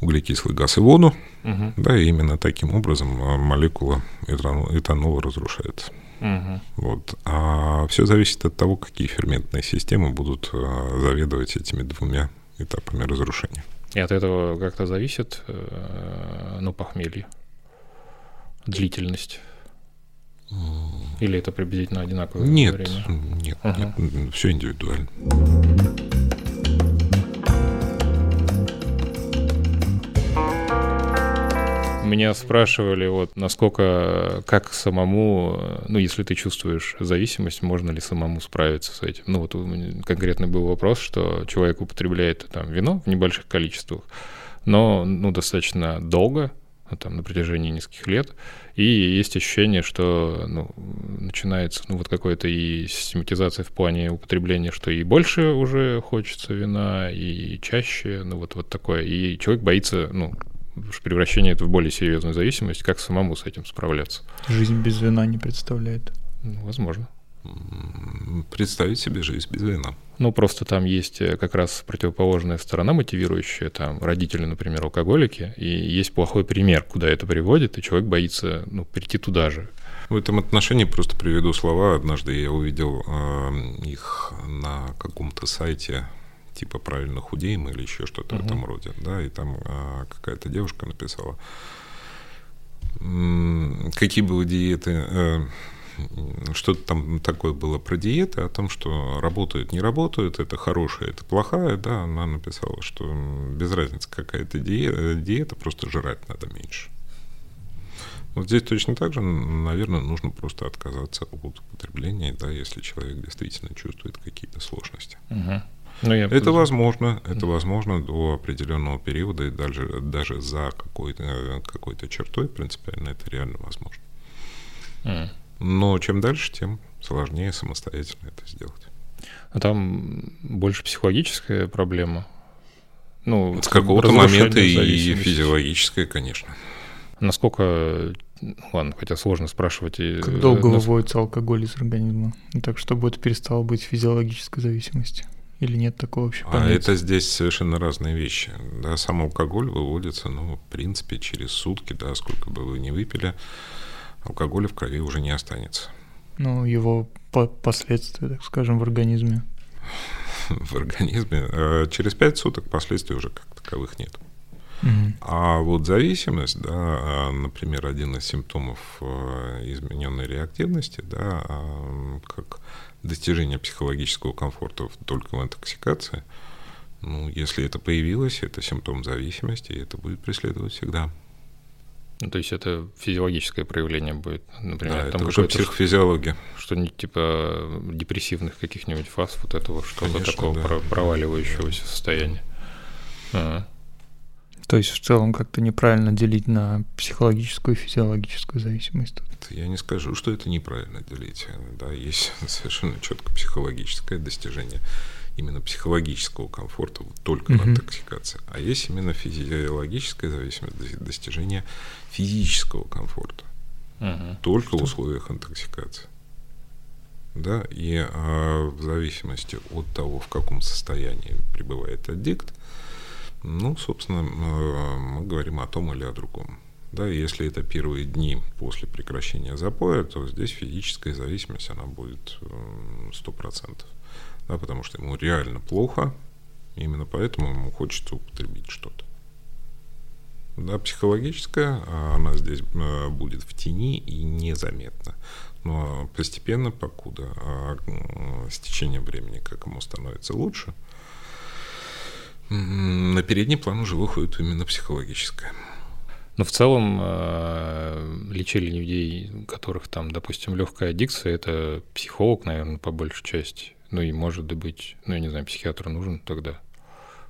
углекислый газ и воду. Угу. Да, и именно таким образом молекула этанола, этанола разрушается. Угу. Вот. А все зависит от того, какие ферментные системы будут э, заведовать этими двумя этапами разрушения. И от этого как-то зависит, э, ну, похмелье, длительность. Или это приблизительно одинаковое нет, время? Нет, ага. нет, все индивидуально. Меня спрашивали, вот, насколько, как самому, ну, если ты чувствуешь зависимость, можно ли самому справиться с этим. Ну, вот конкретный был вопрос, что человек употребляет там вино в небольших количествах, но, ну, достаточно долго, ну, там, на протяжении нескольких лет, и есть ощущение, что, ну, начинается, ну, вот какая-то и систематизация в плане употребления, что и больше уже хочется вина, и чаще, ну, вот, вот такое, и человек боится, ну, превращение это в более серьезную зависимость, как самому с этим справляться? Жизнь без вина не представляет. Ну, возможно. Представить себе жизнь без вина. Ну, просто там есть э, как раз противоположная сторона мотивирующая, там родители, например, алкоголики, и есть плохой пример, куда это приводит, и человек боится, ну, прийти туда же. В этом отношении просто приведу слова. Однажды я увидел э, их на каком-то сайте типа правильно худеем или еще что-то uh-huh. в этом роде, да, и там а, какая-то девушка написала, какие были диеты, а, что-то там такое было про диеты, о том, что работают, не работают, это хорошая, это плохая, да, она написала, что без разницы какая-то диета, диета, просто жрать надо меньше. Вот здесь точно так же, наверное, нужно просто отказаться от употребления, да, если человек действительно чувствует какие-то сложности. Угу. Ну, я это возможно, это возможно до определенного периода и даже, даже за какой-то какой чертой принципиально это реально возможно. Mm. Но чем дальше, тем сложнее самостоятельно это сделать. А там больше психологическая проблема? Ну, С какого-то момента и физиологическая, конечно. Насколько ладно, хотя сложно спрашивать. Как долго нас... выводится алкоголь из организма? Так, чтобы это перестало быть физиологической зависимостью? Или нет такого вообще понятия? А это здесь совершенно разные вещи. Да, сам алкоголь выводится, ну, в принципе, через сутки, да, сколько бы вы ни выпили, алкоголя в крови уже не останется. Ну, его по последствия, так скажем, в организме. В организме. Э, через пять суток последствий уже как таковых нет. А вот зависимость, да, а, например, один из симптомов э, измененной реактивности, да, а, как достижение психологического комфорта только в интоксикации, ну, если это появилось, это симптом зависимости, и это будет преследовать всегда. Ну, то есть это физиологическое проявление будет, например, да, там это уже психофизиология. Что-нибудь типа депрессивных каких-нибудь фаз, вот этого что-то такого да. проваливающегося состояния. Ага. То есть в целом как-то неправильно делить на психологическую и физиологическую зависимость. Я не скажу, что это неправильно делить. Да, есть совершенно четко психологическое достижение именно психологического комфорта только mm-hmm. в интоксикации, а есть именно физиологическая зависимость достижения физического комфорта mm-hmm. только что? в условиях интоксикации. Да, и а, в зависимости от того, в каком состоянии пребывает аддикт, ну, собственно, э, мы говорим о том или о другом. Да, если это первые дни после прекращения запоя, то здесь физическая зависимость, она будет 100%. Да, потому что ему реально плохо, именно поэтому ему хочется употребить что-то. Да, психологическая, она здесь э, будет в тени и незаметна. Но постепенно, покуда а, с течением времени, как ему становится лучше – на передний план уже выходит именно психологическое. Но в целом э, лечили людей, у которых там, допустим, легкая аддикция, это психолог, наверное, по большей части. Ну и может быть, ну я не знаю, психиатр нужен тогда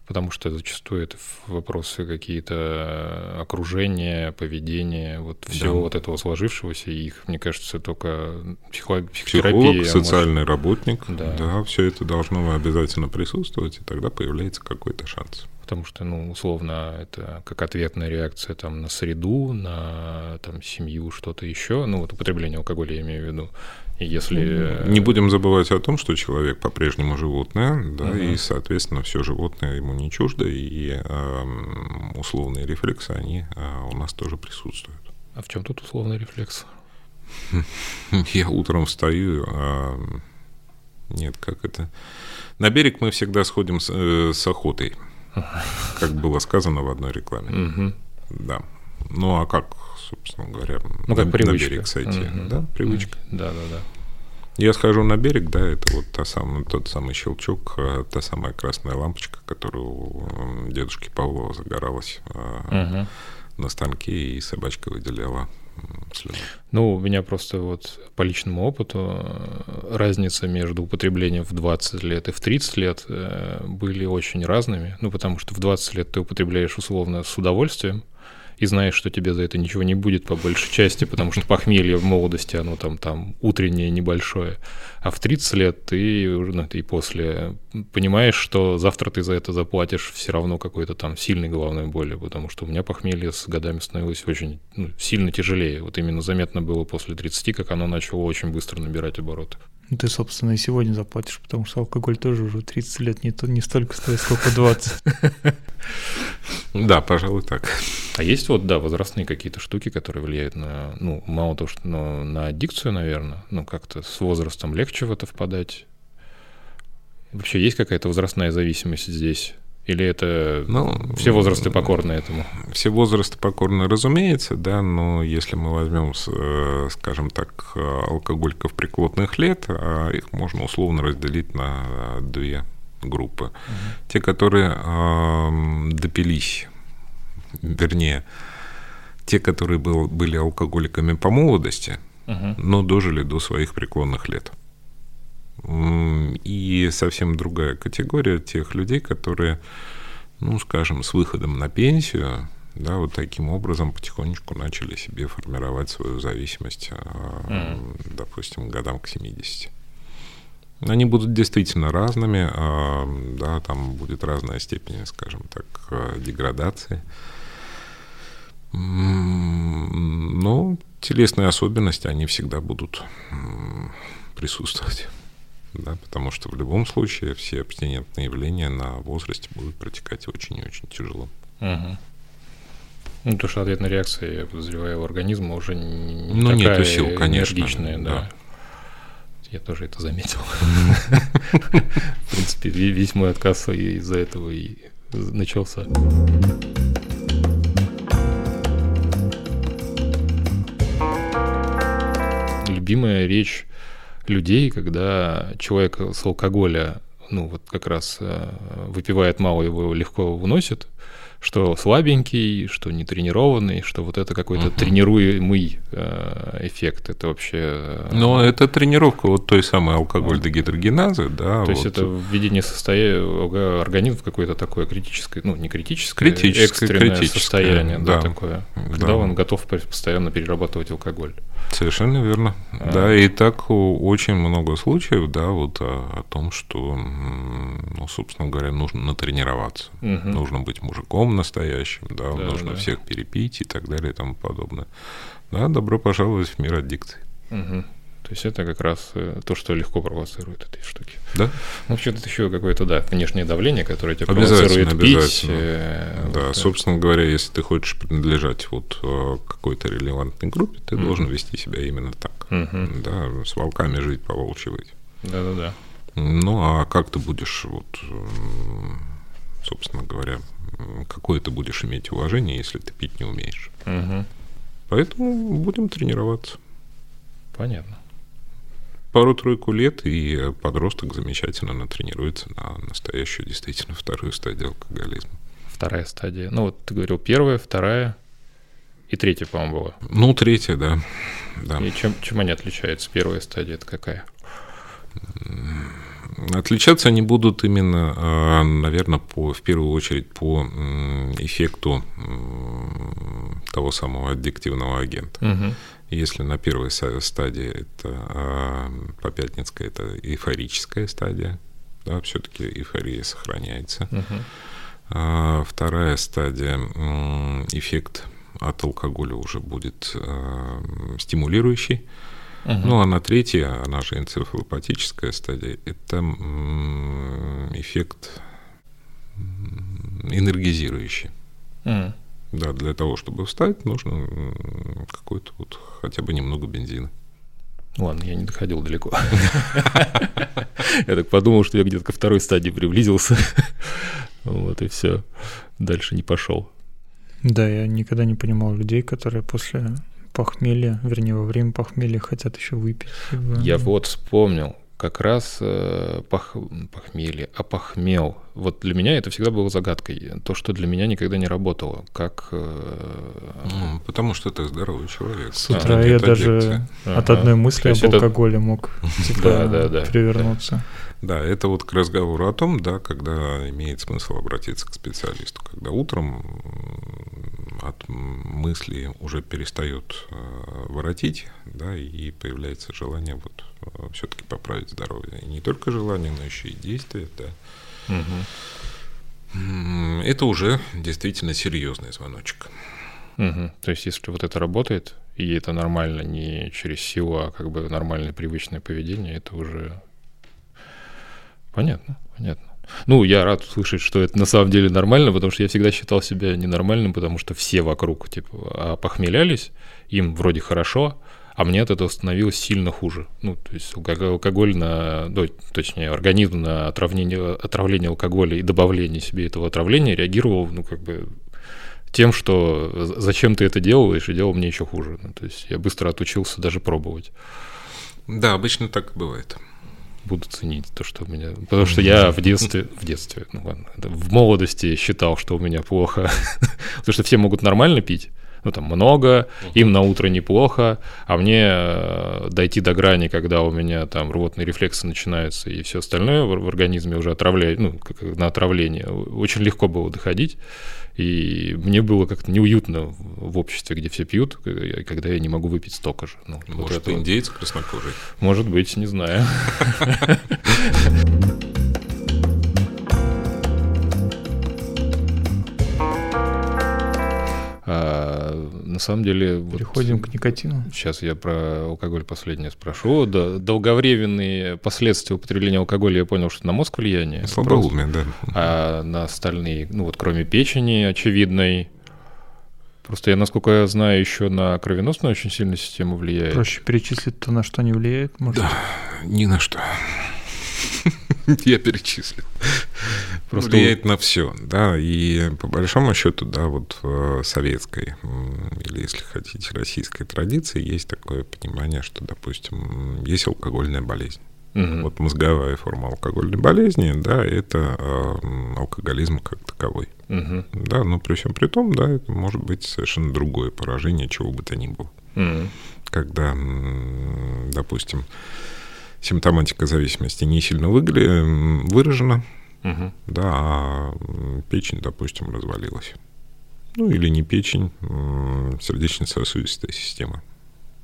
потому что зачастую это вопросы какие-то окружения, поведения, вот всего да. вот этого сложившегося, и их, мне кажется, только психолог, психотерапия. Психолог, социальный может... работник, да. да, все это должно обязательно присутствовать, и тогда появляется какой-то шанс. Потому что, ну, условно, это как ответная реакция там на среду, на там семью, что-то еще. Ну, вот употребление алкоголя я имею в виду. Если... Не будем забывать о том, что человек по-прежнему животное, да, угу. и, соответственно, все животное ему не чуждо, и э, условные рефлексы, они э, у нас тоже присутствуют. А в чем тут условный рефлекс? Я утром встаю, а... нет, как это? На берег мы всегда сходим с, э, с охотой, как было сказано в одной рекламе. Да. Ну а как собственно говоря, ну, как на, на берег сойти. Да, привычка. Да, да, да. Я схожу на берег, да, это вот та самая, тот самый щелчок, э, та самая красная лампочка, которую у дедушки Павлова загоралась угу. на станке, и собачка выделяла слюну. Ну, у меня просто вот по личному опыту э, разница между употреблением в 20 лет и в 30 лет были очень разными. Ну, потому что в 20 лет ты употребляешь условно с удовольствием, и знаешь, что тебе за это ничего не будет по большей части, потому что похмелье в молодости, оно там, там утреннее, небольшое. А в 30 лет ты, ну, ты после понимаешь, что завтра ты за это заплатишь все равно какой-то там сильной головной боли, потому что у меня похмелье с годами становилось очень ну, сильно тяжелее. Вот именно заметно было после 30, как оно начало очень быстро набирать обороты. Ну, ты, собственно, и сегодня заплатишь, потому что алкоголь тоже уже 30 лет не, то, не столько стоит, сколько 20. Да, пожалуй, так. А есть вот, да, возрастные какие-то штуки, которые влияют на, ну, мало того, что но на аддикцию, наверное, ну, как-то с возрастом легче в это впадать. Вообще есть какая-то возрастная зависимость здесь? Или это ну, все возрасты покорны этому? Все возрасты покорны, разумеется, да, но если мы возьмем, э, скажем так, алкоголиков преклонных лет, а их можно условно разделить на две группы. Угу. Те, которые э, допились, вернее, те, которые был, были алкоголиками по молодости, угу. но дожили до своих преклонных лет. И совсем другая категория тех людей, которые, ну, скажем, с выходом на пенсию, да, вот таким образом потихонечку начали себе формировать свою зависимость, mm. допустим, годам к 70. Они будут действительно разными, а, да, там будет разная степень, скажем так, деградации. Но телесные особенности, они всегда будут присутствовать. Да, потому что в любом случае все абстинентные явления на возрасте будут протекать очень и очень тяжело. Угу. Ну, то, что ответная реакция, я подозреваю, у организма уже не ну, такая нету сил, конечно, энергичная, да. да. Я тоже это заметил. В принципе, весь мой отказ из-за этого и начался. Любимая речь людей, когда человек с алкоголя, ну вот как раз э, выпивает мало, его легко выносит, что слабенький, что не тренированный, что вот это какой-то uh-huh. тренируемый э, эффект. Это вообще... Э, Но это тренировка вот той самой алкоголь-дегидрогеназы, да. То вот. есть это введение состояния организма в какое-то такое критическое, ну не критическое, критическое экстренное критическое, состояние, да, да, такое, когда да. он готов постоянно перерабатывать алкоголь. Совершенно верно. А. Да, и так очень много случаев, да, вот о, о том, что, ну, собственно говоря, нужно натренироваться, угу. нужно быть мужиком, настоящим, да, да нужно да. всех перепить и так далее и тому подобное. Да, добро пожаловать в мир аддикции. Угу. То есть это как раз э, то, что легко провоцирует эти штуки. Да. Ну, что-то еще какое-то, да, внешнее давление, которое тебя провоцирует пить. Э, да, вот, собственно говоря, если ты хочешь принадлежать вот э, какой-то релевантной группе, ты угу. должен вести себя именно так. Угу. Да, с волками жить, по волчьи быть. Да-да-да. Ну, а как ты будешь, вот, собственно говоря, какое ты будешь иметь уважение, если ты пить не умеешь. Угу. Поэтому будем тренироваться. Понятно. Пару-тройку лет, и подросток замечательно натренируется на настоящую, действительно, вторую стадию алкоголизма. Вторая стадия. Ну, вот ты говорил первая, вторая и третья, по-моему, была. Ну, третья, да. да. И чем, чем они отличаются? Первая стадия это какая? Отличаться они будут именно, а, наверное, по, в первую очередь по эффекту того самого аддиктивного агента. Угу. Если на первой стадии это по Пятницкой это эйфорическая стадия, да, все-таки эйфория сохраняется. Угу. Вторая стадия эффект от алкоголя уже будет стимулирующий. Угу. Ну, а на третья, она же энцефалопатическая стадия, это эффект энергизирующий. Угу. Да, для того, чтобы встать, нужно какой-то вот хотя бы немного бензина. Ладно, я не доходил далеко. Я так подумал, что я где-то ко второй стадии приблизился. Вот и все. Дальше не пошел. Да, я никогда не понимал людей, которые после похмелья, вернее, во время похмелья хотят еще выпить. Я вот вспомнил, как раз э, пох, похмелье, опохмел. Вот для меня это всегда было загадкой. То, что для меня никогда не работало. Как... Э... Ну, потому что ты здоровый человек. С утра а, я даже ага. от одной мысли об это... алкоголе мог типа, да, да, да. привернуться. Да, это вот к разговору о том, да, когда имеет смысл обратиться к специалисту. Когда утром от мысли уже перестает э, воротить, да, и появляется желание вот все-таки поправить здоровье. И не только желание, но еще и действие, да. Угу. Это уже действительно серьезный звоночек. Угу. То есть, если вот это работает, и это нормально не через силу, а как бы нормальное привычное поведение, это уже понятно, понятно. Ну, я рад слышать, что это на самом деле нормально, потому что я всегда считал себя ненормальным, потому что все вокруг, типа, похмелялись, им вроде хорошо, а мне от этого становилось сильно хуже. Ну, то есть алкоголь на, ну, точнее, организм на отравление, отравление алкоголя и добавление себе этого отравления реагировал, ну, как бы тем, что зачем ты это делаешь, и делал мне еще хуже. Ну, то есть я быстро отучился даже пробовать. Да, обычно так бывает буду ценить то, что у меня... Потому что я в детстве, в детстве, ну ладно, в молодости считал, что у меня плохо. Потому что все могут нормально пить, ну там много, им на утро неплохо, а мне э, дойти до грани, когда у меня там рвотные рефлексы начинаются и все остальное в, в организме уже отравляет, ну, как на отравление, очень легко было доходить. И мне было как-то неуютно в обществе, где все пьют, когда я не могу выпить столько же. Ну, Может, вот это... индейец краснокожий? Может быть, не знаю. На самом деле... Переходим вот, к никотину. Сейчас я про алкоголь последнее спрошу. Да, долговременные последствия употребления алкоголя я понял, что на мозг влияние. Слабоумие, да. А на остальные, ну вот кроме печени очевидной, Просто я, насколько я знаю, еще на кровеносную очень сильно систему влияет. Проще перечислить то, на что не влияет, может? Да, ни на что. Я перечислил. Просто влияет на все, да, и по большому счету, да, вот в советской, или если хотите, российской традиции есть такое понимание, что, допустим, есть алкогольная болезнь. Угу. Вот мозговая форма алкогольной болезни, да, это э, алкоголизм как таковой. Угу. Да, но при всем при том, да, это может быть совершенно другое поражение чего бы то ни было. Угу. Когда, допустим, симптоматика зависимости не сильно выражена, угу. да, а печень, допустим, развалилась. Ну или не печень, сердечно-сосудистая система.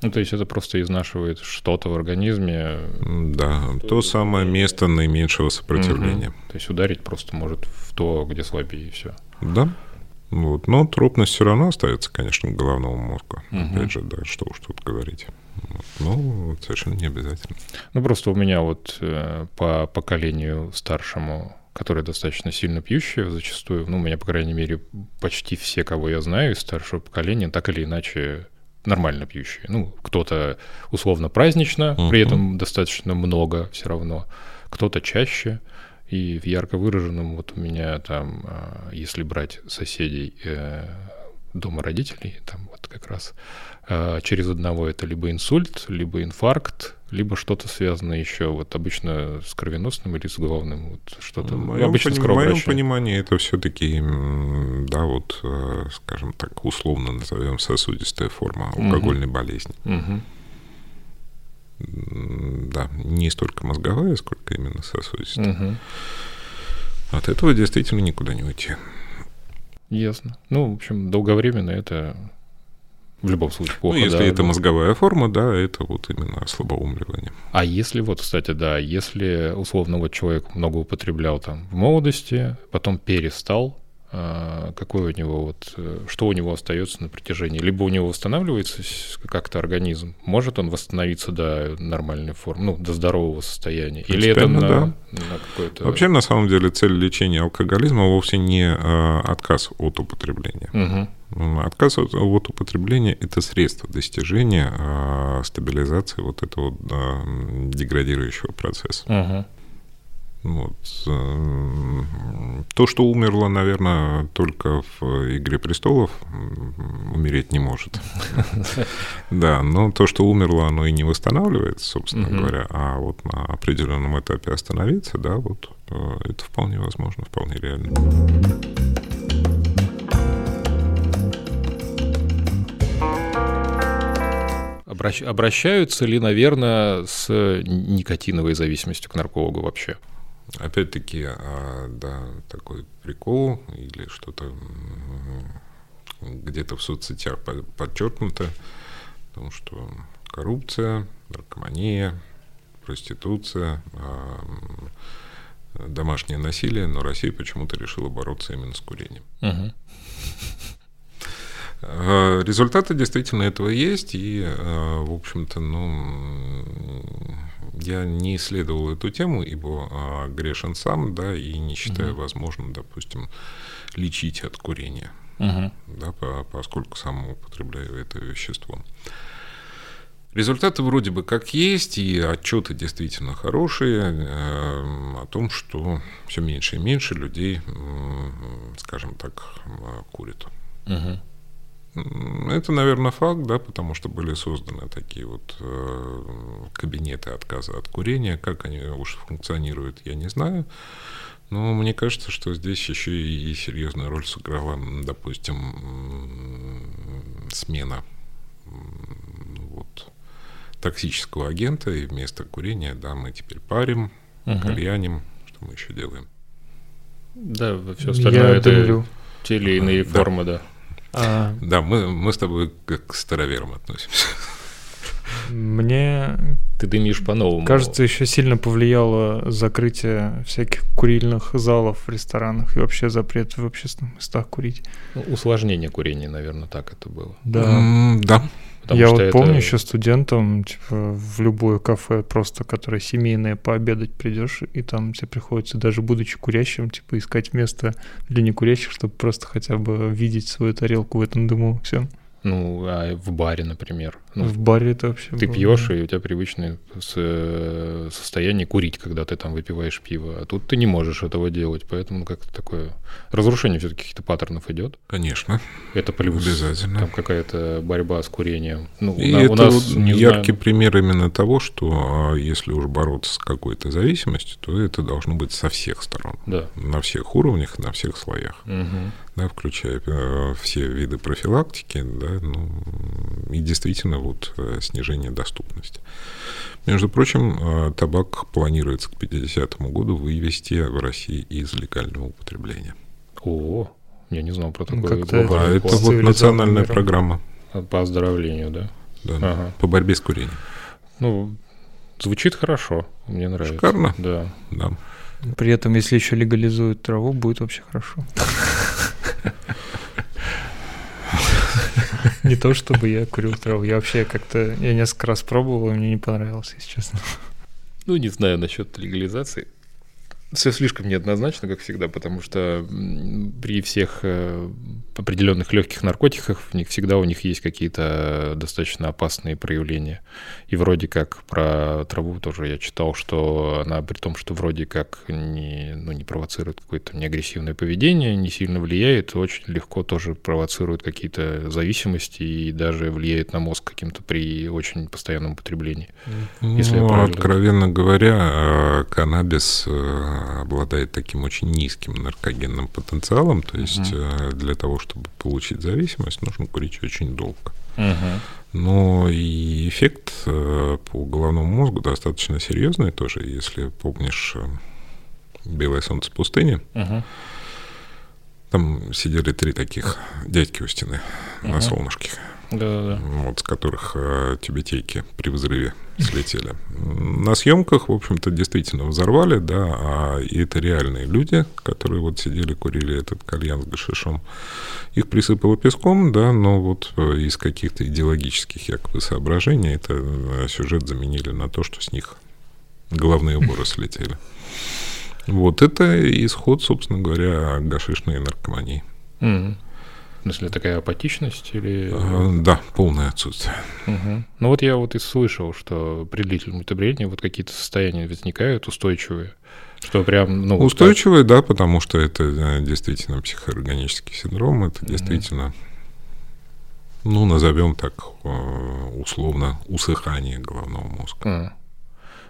Ну, то есть это просто изнашивает что-то в организме. Да, то, то самое место наименьшего сопротивления. Угу. То есть ударить просто может в то, где слабее, и все. Да. Вот. Но трупность все равно остается, конечно, головного мозга. Угу. Опять же, да, что уж тут говорить. Вот. Ну, совершенно не обязательно. Ну, просто у меня вот э, по поколению старшему которые достаточно сильно пьющие зачастую, ну, у меня, по крайней мере, почти все, кого я знаю из старшего поколения, так или иначе нормально пьющие. Ну, кто-то условно празднично, uh-huh. при этом достаточно много все равно, кто-то чаще. И в ярко выраженном вот у меня там, а, если брать соседей э, дома родителей, там вот как раз через одного это либо инсульт, либо инфаркт, либо что-то связанное еще вот обычно с кровеносным или с головным, вот что-то в моем, обычно поним, В моем понимании это все-таки, да, вот, э, скажем так, условно назовем сосудистая форма алкогольной угу. болезни. Угу. Да, не столько мозговая, сколько именно сосудистая. Угу. От этого действительно никуда не уйти. Ясно. Ну, в общем, долговременно это в любом случае плохо. Ну, если да, это да. мозговая форма, да, это вот именно слабоумливание. А если вот, кстати, да, если условно вот человек много употреблял там в молодости, потом перестал, какой у него вот, э, что у него остается на протяжении? Либо у него восстанавливается как-то организм, может он восстановиться до нормальной формы, ну, до здорового состояния? Или это на, да. на какое-то... Вообще, на самом деле, цель лечения алкоголизма вовсе не э, отказ от употребления. Угу. Отказ от, от употребления – это средство достижения э, стабилизации вот этого э, деградирующего процесса. Угу. Вот. Э, то, что умерло, наверное, только в «Игре престолов», умереть не может. Да, но то, что умерло, оно и не восстанавливается, собственно говоря, а вот на определенном этапе остановиться, да, вот э, это вполне возможно, вполне реально. Обращаются ли, наверное, с никотиновой зависимостью к наркологу вообще? Опять-таки, а, да, такой прикол или что-то где-то в соцсетях подчеркнуто, потому что коррупция, наркомания, проституция, а, домашнее насилие, но Россия почему-то решила бороться именно с курением. Угу. Результаты действительно этого есть, и, в общем-то, ну, я не исследовал эту тему, ибо а, грешен сам, да, и не считаю угу. возможным, допустим, лечить от курения, угу. да, по, поскольку сам употребляю это вещество. Результаты вроде бы как есть, и отчеты действительно хорошие э, о том, что все меньше и меньше людей, э, скажем так, э, курят. Угу. Это, наверное, факт, да, потому что были созданы такие вот э, кабинеты отказа от курения. Как они уж функционируют, я не знаю. Но мне кажется, что здесь еще и серьезную роль сыграла, допустим, смена вот, токсического агента, и вместо курения, да, мы теперь парим, угу. кальяним, что мы еще делаем. Да, все остальное я это дымлю. те или иные да. формы, да. А... Да, мы, мы с тобой как к староверам относимся. Мне Ты дымишь по-новому. Кажется, еще сильно повлияло закрытие всяких курильных залов в ресторанах и вообще запрет в общественных местах курить. Ну, усложнение курения, наверное, так это было. Да. М, Да. Потому Я вот это- помню еще студентом, типа, в любое кафе просто, которое семейное, пообедать придешь, и там тебе приходится, даже будучи курящим, типа, искать место для некурящих, чтобы просто хотя бы видеть свою тарелку в этом дыму. Все. Ну, а в баре, например. Ну, в баре это вообще Ты было, пьешь, да. и у тебя привычное э, состояние курить, когда ты там выпиваешь пиво. А тут ты не можешь этого делать, поэтому как-то такое разрушение все-таки каких-то паттернов идет. Конечно. Это плюс. Обязательно. Там какая-то борьба с курением. Ну, И на- это у нас вот не яркий знаю- пример именно того, что а, если уж бороться с какой-то зависимостью, то это должно быть со всех сторон. Да. На всех уровнях, на всех слоях. Мгм. Да, включая э, все виды профилактики, да, ну, и действительно вот э, снижение доступности. Между прочим, э, табак планируется к 50 году вывести в России из легального употребления. О, я не знал про Ну, такое. А это вот национальная миром. программа По оздоровлению, да? да, Ага. по борьбе с курением. Ну, звучит хорошо, мне нравится. Шикарно. Да. Да. При этом, если еще легализуют траву, будет вообще хорошо. Не то, чтобы я курил траву. Я вообще как-то... Я несколько раз пробовал, и мне не понравилось, если честно. Ну, не знаю насчет легализации. Все слишком неоднозначно, как всегда, потому что при всех э, определенных легких наркотиках в них всегда у них есть какие-то достаточно опасные проявления. И вроде как про траву тоже я читал, что она при том, что вроде как не, ну, не провоцирует какое-то неагрессивное поведение, не сильно влияет, очень легко тоже провоцирует какие-то зависимости и даже влияет на мозг каким-то при очень постоянном употреблении. Если я Ну, правильно- откровенно говоря, э, каннабис э, обладает таким очень низким наркогенным потенциалом, то есть э, для того, чтобы получить зависимость, нужно курить очень долго. Мгм. Но и эффект э, по головному мозгу достаточно серьезный тоже. Если помнишь э, «Белое солнце пустыни», Мгм. там сидели три таких дядьки у стены на Мгм. солнышке, Да-да-да. вот, с которых э, тюбетейки при взрыве слетели. На съемках, в общем-то, действительно взорвали, да, а и это реальные люди, которые вот сидели, курили этот кальян с гашишом. Их присыпало песком, да, но вот э, из каких-то идеологических якобы соображений это э, сюжет заменили на то, что с них головные уборы слетели. Вот это исход, собственно говоря, гашишной наркомании. Мгм. В смысле, такая апатичность или... Э, Да, полное отсутствие. Мгм. Ну вот я вот и слышал, что при длительном употреблении вот какие-то состояния возникают устойчивые, что прям, ну... вот Устойчивый, да, потому что это э, действительно психоорганический синдром, это Мгм. действительно, ну, назовем так э, условно, усыхание головного мозга.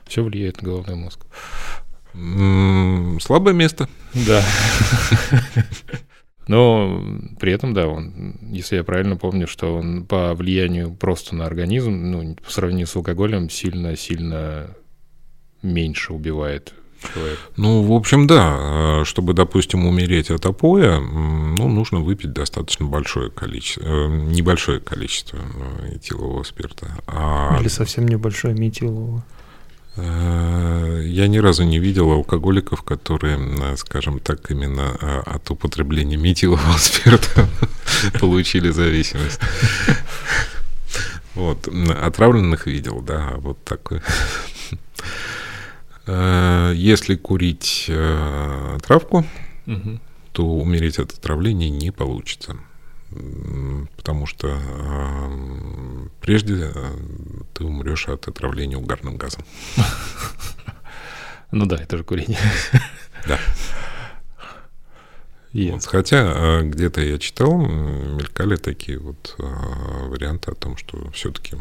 все влияет на головной мозг. Слабое место. Да. Но при этом, да, он, если я правильно помню, что он по влиянию просто на организм, ну, по сравнению с алкоголем, сильно-сильно меньше убивает человека. Ну, в общем, да, э, чтобы, допустим, умереть от опоя, ну, нужно выпить достаточно большое количество, э, небольшое количество э, этилового спирта. А Или совсем небольшое метилово. Э, Я ни разу не видел алкоголиков, которые, э, скажем так, именно э, от употребления метилового спирта получили зависимость. Вот. Отравленных видел, да, вот такой. Если курить травку, то умереть от отравления не получится. Потому что э, прежде ты умрешь от отравления угарным газом. Ну да, это же курение. Да. И- Вот, хотя э, где-то я читал, мелькали такие вот э, варианты о том, что все-таки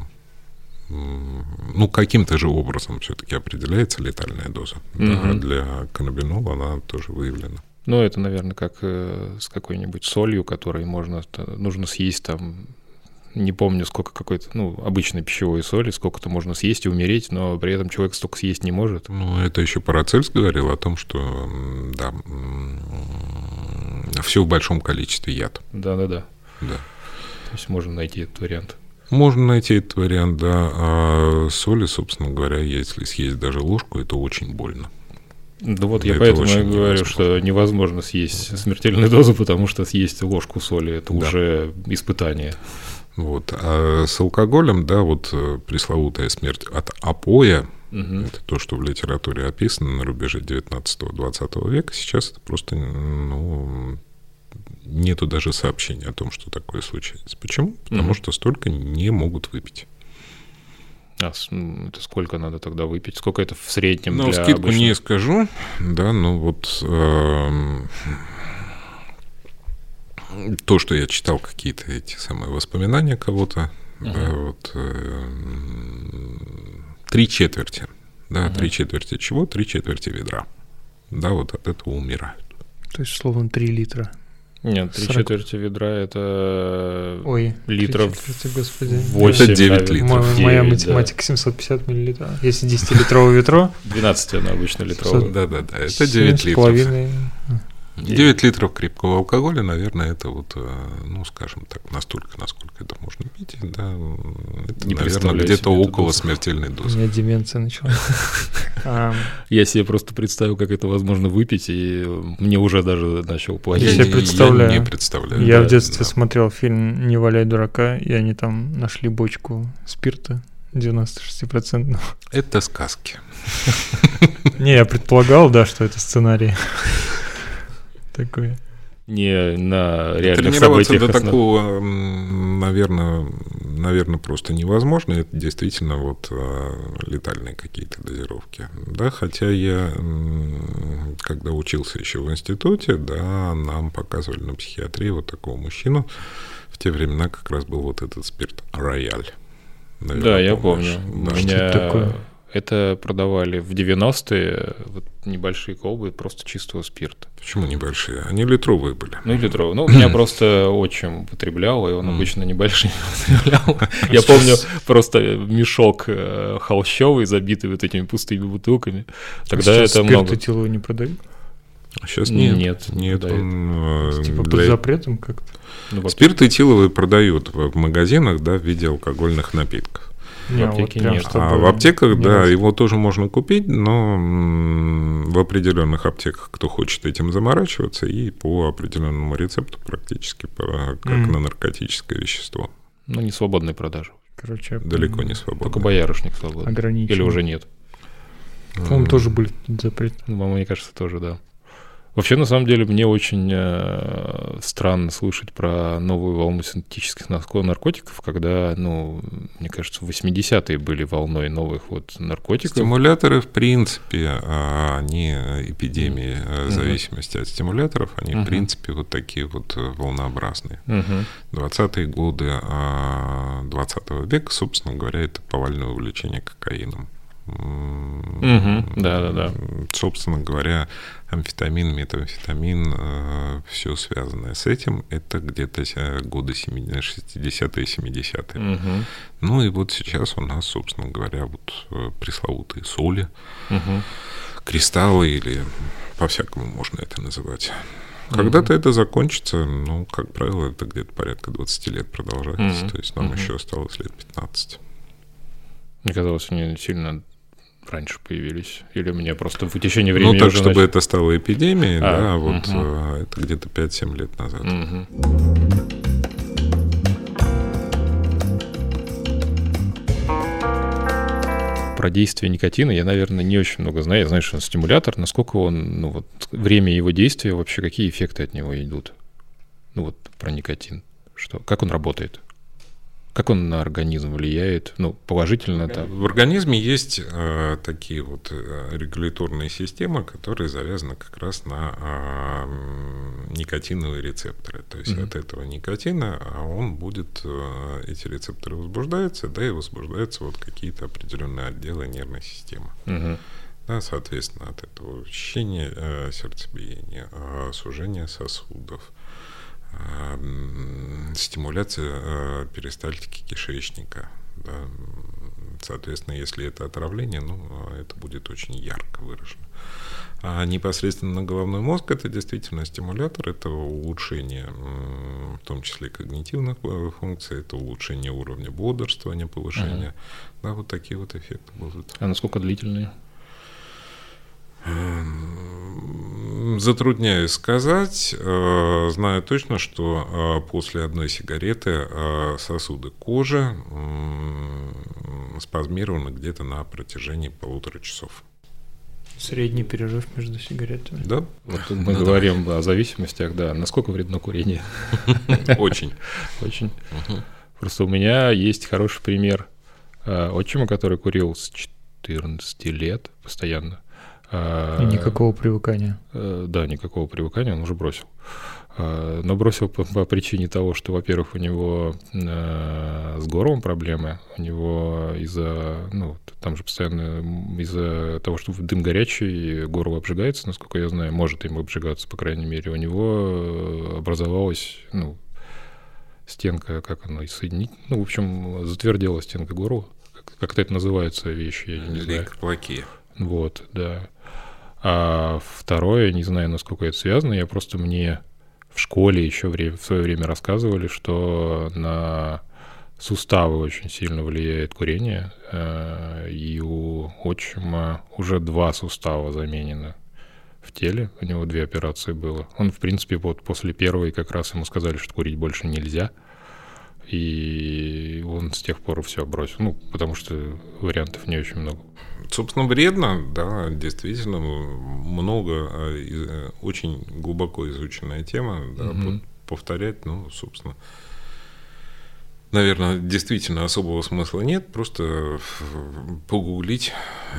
ну, каким-то же образом все-таки определяется летальная доза. Да, Мгм. для каннабинола она тоже выявлена. Ну, это, наверное, как э, с какой-нибудь солью, которой можно, нужно съесть там, не помню, сколько какой-то, ну, обычной пищевой соли, сколько-то можно съесть и умереть, но при этом человек столько съесть не может. Ну, это еще Парацельс говорил о том, что, да, все в большом количестве яд. Да-да-да. Да. То есть можно найти этот вариант. Можно найти этот вариант, да. А соли, собственно говоря, если съесть даже ложку, это очень больно. Да вот я поэтому и говорю, невозможно. что невозможно съесть смертельную дозу, потому что съесть ложку соли это да. уже испытание. Вот. А с алкоголем, да, вот э, пресловутая смерть от опоя, угу. это то, что в литературе описано на рубеже 19-20 века, сейчас это просто, ну, нету даже сообщения о том, что такое случается. Почему? Потому угу. что столько не могут выпить. А это сколько надо тогда выпить? Сколько это в среднем? Ну, для скидку обычных... не скажу, да, но вот э, то, что я читал какие-то эти самые воспоминания кого-то, uh-huh. да, вот э, три четверти, да, uh-huh. три четверти чего? Три четверти ведра, да, вот от этого умирают. То есть, словно три литра. Нет, три 40... четверти ведра это Ой, литров четверти, господи. 8, это 9 литров. 9, Моя математика да. 750 миллилитров. Если 10-литровое ведро... 12 она обычно литровая. Да-да-да, это 9 литров. половиной. 9 литров крепкого алкоголя, наверное, это вот, э, ну, скажем так, настолько, насколько это можно пить, да, это, Не наверное, где-то около смертельной дозы. У меня деменция началась. Я себе просто представил, как это возможно выпить, и мне уже даже начал платить. Я себе представляю. Я не представляю. Я в детстве смотрел фильм «Не валяй дурака», и они там нашли бочку спирта 96%. Это сказки. Не, я предполагал, да, что это сценарий такое. Не на реальных событиях. до такого, наверное, наверное, просто невозможно. Это действительно вот а, летальные какие-то дозировки. Да, хотя я, когда учился еще в институте, да, нам показывали на психиатрии вот такого мужчину. В те времена как раз был вот этот спирт рояль. Наверное, да, я помню. Да. У меня... такое? Это продавали в 90-е, вот небольшие колбы просто чистого спирта. Почему небольшие? Они литровые были. Ну и литровые. Ну, у меня просто отчим употреблял, и он обычно небольшие употреблял. Я помню просто мешок э, холщовый, забитый вот этими пустыми бутылками. Тогда это много. Спирт этиловый не продают? Сейчас нет. Нет, нет. Он, э, типа под запретом как-то? Ну, Спирт этиловый продают в магазинах, да, в виде алкогольных напитков. В аптеке вот нет. А в аптеках, да, раз. его тоже можно купить, но в определенных аптеках, кто хочет этим заморачиваться, и по определенному рецепту практически как mm. на наркотическое вещество. Ну, не свободной продажи. Короче, далеко не свободно. Только боярышник свободный. Ограничен. Или уже нет. По-моему, тоже были запрет. Ну, мне кажется, тоже, да. Вообще, на самом деле, мне очень э, странно слышать про новую волну синтетических наркотиков, когда, ну, мне кажется, 80-е были волной новых вот наркотиков. Стимуляторы, в принципе, а, они эпидемии mm-hmm. зависимости от стимуляторов, они, mm-hmm. в принципе, вот такие вот э, волнообразные. Mm-hmm. 20-е годы 20 а, века, собственно говоря, это повальное увлечение кокаином. Угу, да, да, да. Собственно говоря, амфетамин, метамфетамин, э, все связанное с этим, это где-то годы 60-е, 70-е. Угу. Ну и вот сейчас у нас, собственно говоря, вот э, пресловутые соли, угу. кристаллы или по-всякому можно это называть. Когда-то mm это закончится, ну, как правило, это где-то порядка 20 лет продолжается, mm то есть нам mm еще осталось лет 15. Мне казалось, они сильно раньше появились? Или у меня просто в течение времени... Ну, так, чтобы нач... это стало эпидемией, а, да, вот угу. это где-то 5-7 лет назад. Угу. Про действие никотина я, наверное, не очень много знаю. Я знаю, что он стимулятор. Насколько он, ну вот, время его действия, вообще какие эффекты от него идут? Ну вот про никотин. Что, как он работает? Как он на организм влияет? Ну, положительно это? В организме есть э, такие вот э, регуляторные системы, которые завязаны как раз на э, никотиновые рецепторы. То есть mm-hmm. от этого никотина а он будет, э, эти рецепторы возбуждаются, да, и возбуждаются вот какие-то определенные отделы нервной системы. Mm-hmm. Да, соответственно, от этого ощущения э, сердцебиения, э, сужения сосудов, стимуляция э, перистальтики кишечника. Да. Соответственно, если это отравление, ну, это будет очень ярко выражено. А непосредственно на головной мозг это действительно стимулятор, это улучшение, в том числе когнитивных э, функций, это улучшение уровня бодрствования, повышение. Uh-huh. Да, вот такие вот эффекты будут. А насколько длительные? Эм, затрудняюсь сказать. Э, знаю точно, что э, после одной сигареты сосуды кожи спазмированы где-то на протяжении полутора часов. Средний перерыв между сигаретами. Да. Вот мы ну, говорим давай. о зависимостях, да. Насколько вредно курение? Очень. Очень. Просто у меня есть хороший пример отчима, который курил с 14 лет постоянно. И никакого привыкания. Э, да, никакого привыкания, он уже бросил. А, но бросил по, по причине того, что, во-первых, у него э, с горлом проблемы, у него из-за, ну, там же постоянно из-за того, что дым горячий, горло обжигается, насколько я знаю, может им обжигаться, по крайней мере, у него образовалась, ну, стенка, как она, и соединить, ну, в общем, затвердела стенка горла, как-то это называется вещи, я не знаю. Вот, да. А второе, не знаю, насколько это связано, я просто мне в школе еще в свое время рассказывали, что на суставы очень сильно влияет курение, э, и у отчима уже два сустава заменены в теле, у него две операции было. Он, в принципе, вот после первой как раз ему сказали, что курить больше нельзя, и он с тех пор все бросил, ну, потому что вариантов не очень много. Собственно, вредно, да, действительно, много, а, э, очень глубоко изученная тема, да, угу. повторять, ну, собственно, наверное, действительно особого смысла нет, просто погуглить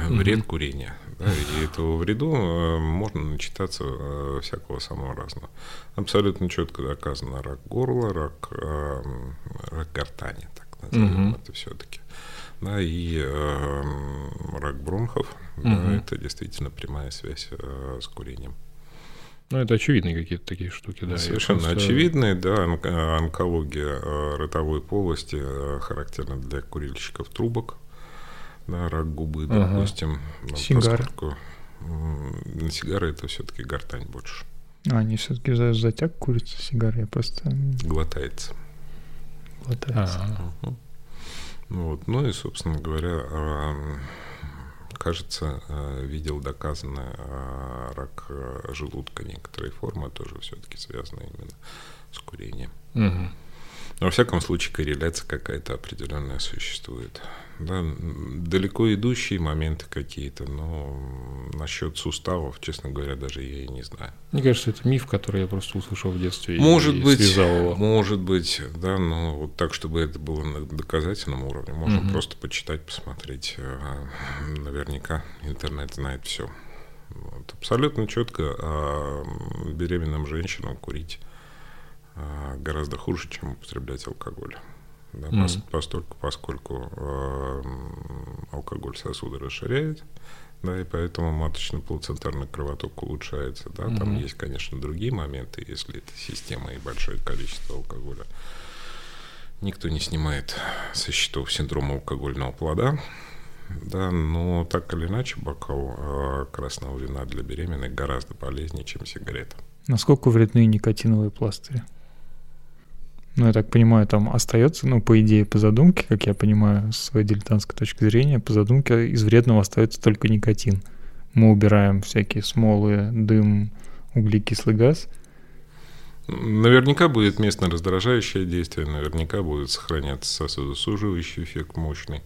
вред угу. курения. Да, и этого вреду э, можно начитаться э, всякого самого разного. Абсолютно четко доказано рак горла, рак, рак гортани, так назовем угу. это все-таки да, и э, рак бронхов, угу. да, это действительно прямая связь э, с курением. Ну, это очевидные какие-то такие штуки, да. Совершенно просто... очевидные, да. Онкология э, ротовой полости э, характерна для курильщиков трубок. Да, рак губы, ага. допустим. Сигары. Поскольку на сигары это все-таки гортань больше. А, они все-таки за затяг курятся сигары, я просто... Глотается. Глотается. А-а-а. Вот. Ну и, собственно говоря, кажется, э, видел доказанный э, рак э, желудка некоторой формы, тоже все-таки связано именно с курением. Угу. Но, во всяком случае, корреляция какая-то определенная существует. Да, далеко идущие моменты какие-то, но насчет суставов, честно говоря, даже я и не знаю. Мне кажется, это миф, который я просто услышал в детстве может и быть, связал его. Может быть, да, но вот так, чтобы это было на доказательном уровне, можно угу. просто почитать, посмотреть. А, наверняка интернет знает все. Вот. Абсолютно четко а беременным женщинам курить гораздо хуже, чем употреблять алкоголь. Да, mm. постольку, поскольку э, алкоголь сосуды расширяет, да, и поэтому маточно-плацентарный кровоток улучшается. Да, mm-hmm. Там есть, конечно, другие моменты, если это система и большое количество алкоголя. Никто не снимает со счетов синдром алкогольного плода. Да, но так или иначе бокал э, красного вина для беременной гораздо полезнее, чем сигарета. Насколько вредны никотиновые пластыри? Ну, я так понимаю, там остается, ну, по идее, по задумке, как я понимаю, с своей дилетантской точки зрения, по задумке из вредного остается только никотин. Мы убираем всякие смолы, дым, углекислый газ. Наверняка будет местно раздражающее действие, наверняка будет сохраняться сосудосуживающий эффект мощный.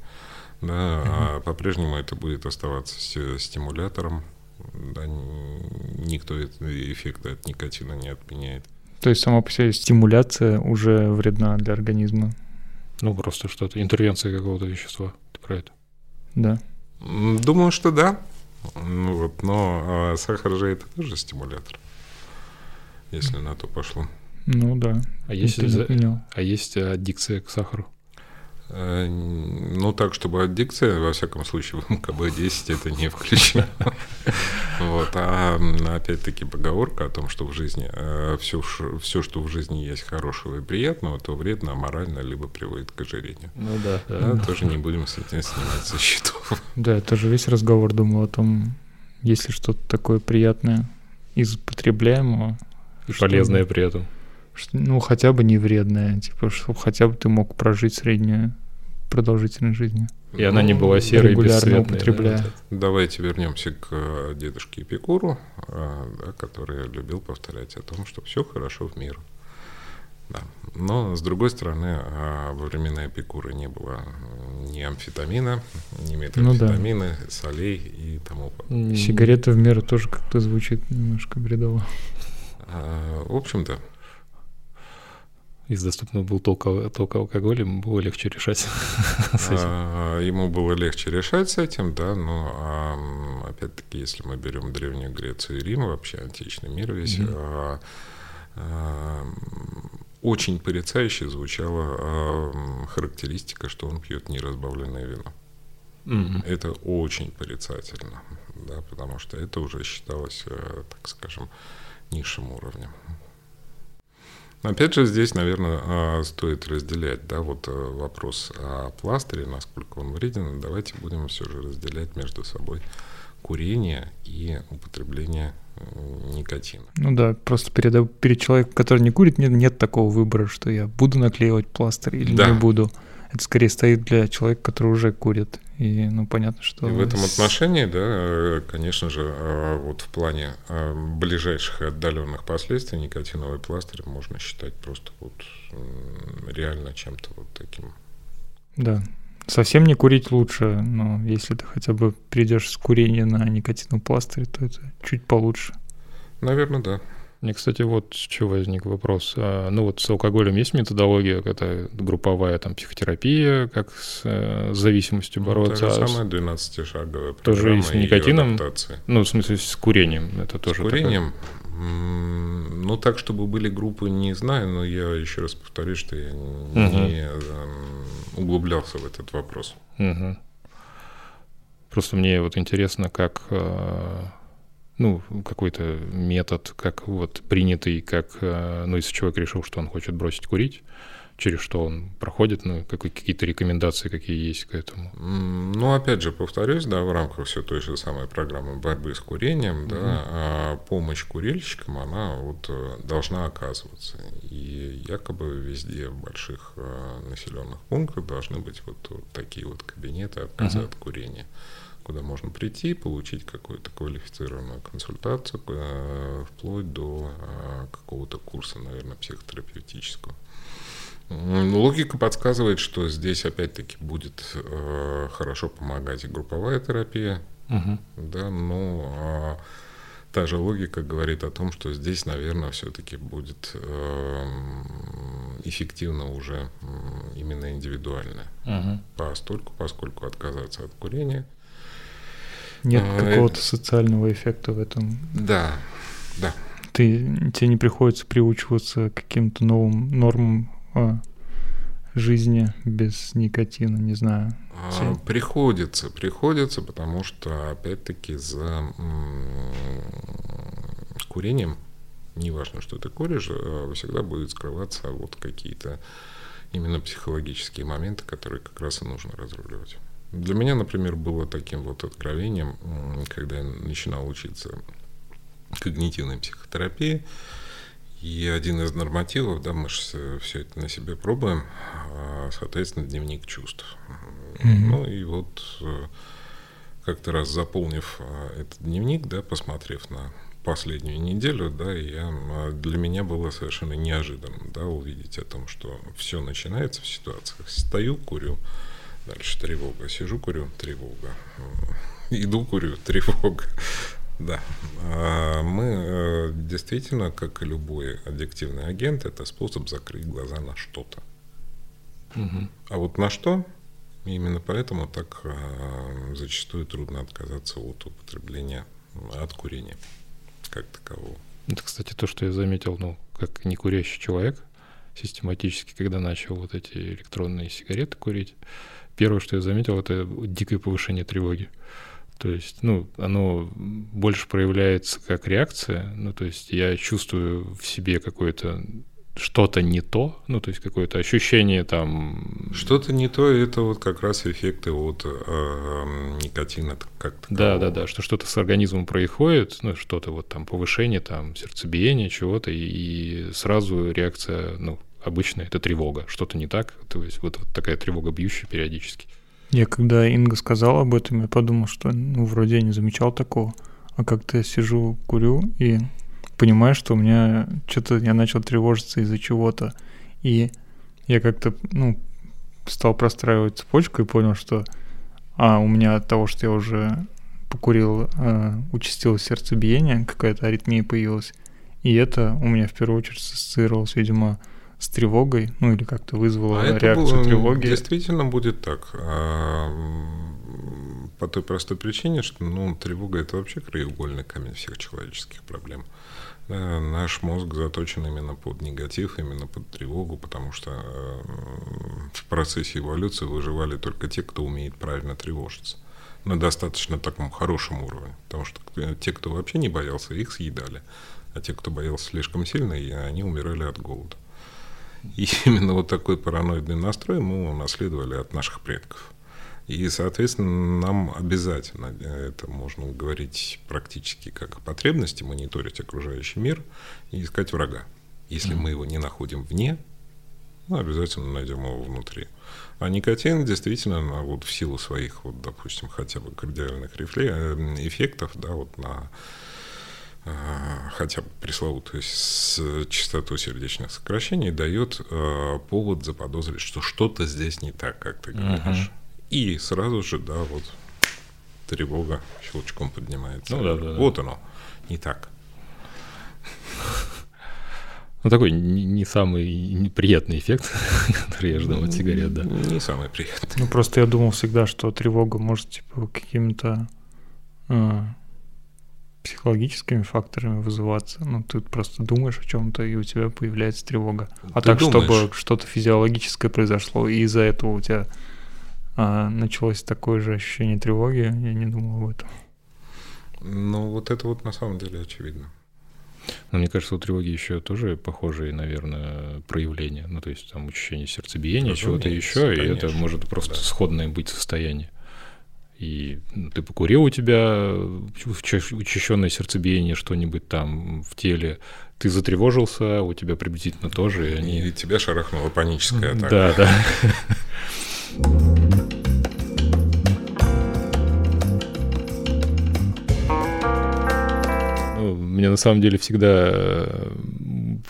Да, uh а по-прежнему это будет оставаться стимулятором. Да, никто эффекта от никотина не отменяет. То есть сама по себе стимуляция уже вредна для организма. Ну, просто что-то, интервенция какого-то вещества. Ты про это? Да. Думаю, что да. Ну, вот, но а сахар же это тоже стимулятор, если на то пошло. Ну да. А есть, за... а есть аддикция к сахару? Э, ну, так, чтобы аддикция, во всяком случае, в МКБ-10 это не включено. Вот. А опять-таки поговорка о том, что в жизни все, э, все, что в жизни есть хорошего и приятного, то вредно, аморально, либо приводит к ожирению. Ну да. да. Тоже не будем с этим снимать со счетов. Да, это же весь разговор, думал, о том, Если что-то такое приятное из потребляемого. И полезное при этом. Ну, хотя бы не вредное, типа, чтобы хотя бы ты мог прожить среднюю продолжительность жизни. И она не была серой бесцветной. употребляя. Да, Давайте вернемся к э, дедушке Эпикуру, э, да, который любил повторять о том, что все хорошо в мире. Да. Но, с другой стороны, а, во времена Эпикура не было ни амфетамина, ни метамфетамина, ну, да. солей и тому подобное. Сигарета в меру тоже как-то звучит немножко бредово. В общем-то, из доступного был только, только алкоголь, ему было легче решать с этим. А, ему было легче решать с этим, да, но опять-таки, если мы берем Древнюю Грецию и Рим, вообще античный мир весь, mm-hmm. а, очень порицающе звучала характеристика, что он пьет неразбавленное вино. Mm-hmm. Это очень порицательно, да, потому что это уже считалось, э, так скажем, низшим уровнем. Опять же, здесь, наверное, а, стоит разделять, да, вот э, вопрос о пластыре, насколько он вреден. Давайте будем все же разделять между собой курение и употребление никотина. Ну да, просто перед, перед человеком, который не курит, нет, нет такого выбора, что я буду наклеивать пластырь или да. не буду. Это скорее стоит для человека, который уже курит. И, ну, понятно, что... И в этом отношении, да, конечно же, а, вот в плане а, ближайших и отдаленных последствий никотиновый пластырь можно считать просто вот реально чем-то вот таким. Да, совсем не курить лучше, но если ты хотя бы перейдешь с курения на никотиновый пластырь, то это чуть получше. Наверное, да. Мне, кстати, вот с чего возник вопрос. А, ну вот с алкоголем есть методология, это групповая там психотерапия, как с э, зависимостью бороться. Ну, та же самая 12-шаговая Тоже есть с никотином? Ну, в смысле, с курением. Это тоже С курением? Такая... Ну, так, чтобы были группы, не знаю, но я еще раз повторюсь, что я угу. не углублялся в этот вопрос. Угу. Просто мне вот интересно, как э, ну, какой-то метод, как вот принятый, как, э, ну, если человек решил, что он хочет бросить курить, через что он проходит, ну, какие-то рекомендации, какие есть к этому? Ну, опять же, повторюсь, да, в рамках все той же самой программы борьбы с курением, mm-hmm. да, а помощь курильщикам, она вот э, должна оказываться. И якобы везде в больших э, населенных пунктах должны быть вот, вот такие вот кабинеты отказа mm-hmm. от курения куда можно прийти, получить какую-то квалифицированную консультацию, э, вплоть до э, какого-то курса, наверное, психотерапевтического. Логика подсказывает, что здесь опять-таки будет э, хорошо помогать и групповая терапия, угу. да, но э, та же логика говорит о том, что здесь, наверное, все-таки будет э, эффективно уже именно индивидуальное. Угу. Постольку, поскольку отказаться от курения – нет а, какого-то социального эффекта в этом. Да, да. Ты, тебе не приходится приучиваться к каким-то новым нормам а, жизни без никотина, не знаю. А, приходится, приходится, потому что, опять-таки, за курением, неважно, что ты куришь, а, всегда будет скрываться вот какие-то именно психологические моменты, которые как раз и нужно разруливать. Для меня, например, было таким вот откровением, когда я начинал учиться когнитивной психотерапии, и один из нормативов, да, мы же все это на себе пробуем, а, соответственно, дневник чувств. Mm-hmm. Ну и вот э, как-то раз заполнив а, этот дневник, да, посмотрев на последнюю неделю, да, я, а, для меня было совершенно неожиданным, да, увидеть о том, что все начинается в ситуациях. Стою, курю, Дальше тревога. Сижу, курю, тревога. Иду, курю, тревога. Да. А мы э, действительно, как и любой аддиктивный агент, это способ закрыть глаза на что-то. Угу. А вот на что? Именно поэтому так э, зачастую трудно отказаться от употребления, от курения как такового. Это, кстати, то, что я заметил, ну, как некурящий человек, систематически, когда начал вот эти электронные сигареты курить, первое, что я заметил, это дикое повышение тревоги. То есть, ну, оно больше проявляется как реакция. Ну, то есть я чувствую в себе какое-то что-то не то, ну, то есть какое-то ощущение там... Что-то не то, это вот как раз эффекты от э, никотина как то Да, да, да, что что-то с организмом происходит, ну, что-то вот там повышение там сердцебиения, чего-то, и сразу реакция, ну, обычная, это тревога, что-то не так, то есть вот, вот такая тревога бьющая периодически. Я когда Инга сказала об этом, я подумал, что, ну, вроде я не замечал такого, а как-то я сижу, курю и понимаю, что у меня что-то я начал тревожиться из-за чего-то. И я как-то, ну, стал простраивать цепочку и понял, что а, у меня от того, что я уже покурил, э, участилось сердцебиение, какая-то аритмия появилась. И это у меня в первую очередь ассоциировалось, видимо, с тревогой, ну или как-то вызвало а реакцию это, тревоги. Действительно будет так. А, по той простой причине, что ну, тревога это вообще краеугольный камень всех человеческих проблем. Да, наш мозг заточен именно под негатив, именно под тревогу, потому что э, в процессе эволюции выживали только те, кто умеет правильно тревожиться. На достаточно таком хорошем уровне. Потому что те, кто вообще не боялся, их съедали. А те, кто боялся слишком сильно, они умирали от голода. И именно вот такой параноидный настрой мы унаследовали от наших предков. И, соответственно, нам обязательно, это можно говорить практически как потребности, мониторить окружающий мир и искать врага. Если mm-hmm. мы его не находим вне, мы обязательно найдем его внутри. А никотин действительно вот в силу своих, вот, допустим, хотя бы кардиальных рефле... Э, эффектов, да, вот на а, хотя бы пресловутую с частоту сердечных сокращений дает э, повод заподозрить, что что-то здесь не так, как ты говоришь. Uh-huh. И сразу же, да, вот тревога щелчком поднимается. Ну, да, да, вот оно, не так. Ну, такой не, не самый приятный эффект, который я ждал от сигарет, да. Не самый приятный. Ну, просто я думал всегда, что тревога может, типа, какими-то э, психологическими факторами вызываться. Ну, ты просто думаешь о чем-то, и у тебя появляется тревога. А ты так, думаешь? чтобы что-то физиологическое произошло, и из-за этого у тебя а началось такое же ощущение тревоги, я не думал об этом. Ну, вот это вот на самом деле очевидно. Но мне кажется, у тревоги еще тоже похожие, наверное, проявления. Ну, то есть там учащение сердцебиения, чего-то еще, конечно, и это может просто да. сходное быть состояние. И ты покурил, у тебя учащенное сердцебиение, что-нибудь там в теле, ты затревожился, у тебя приблизительно тоже. И, они... и тебя шарахнула паническая атака. Да, да. Ну, мне на самом деле всегда э,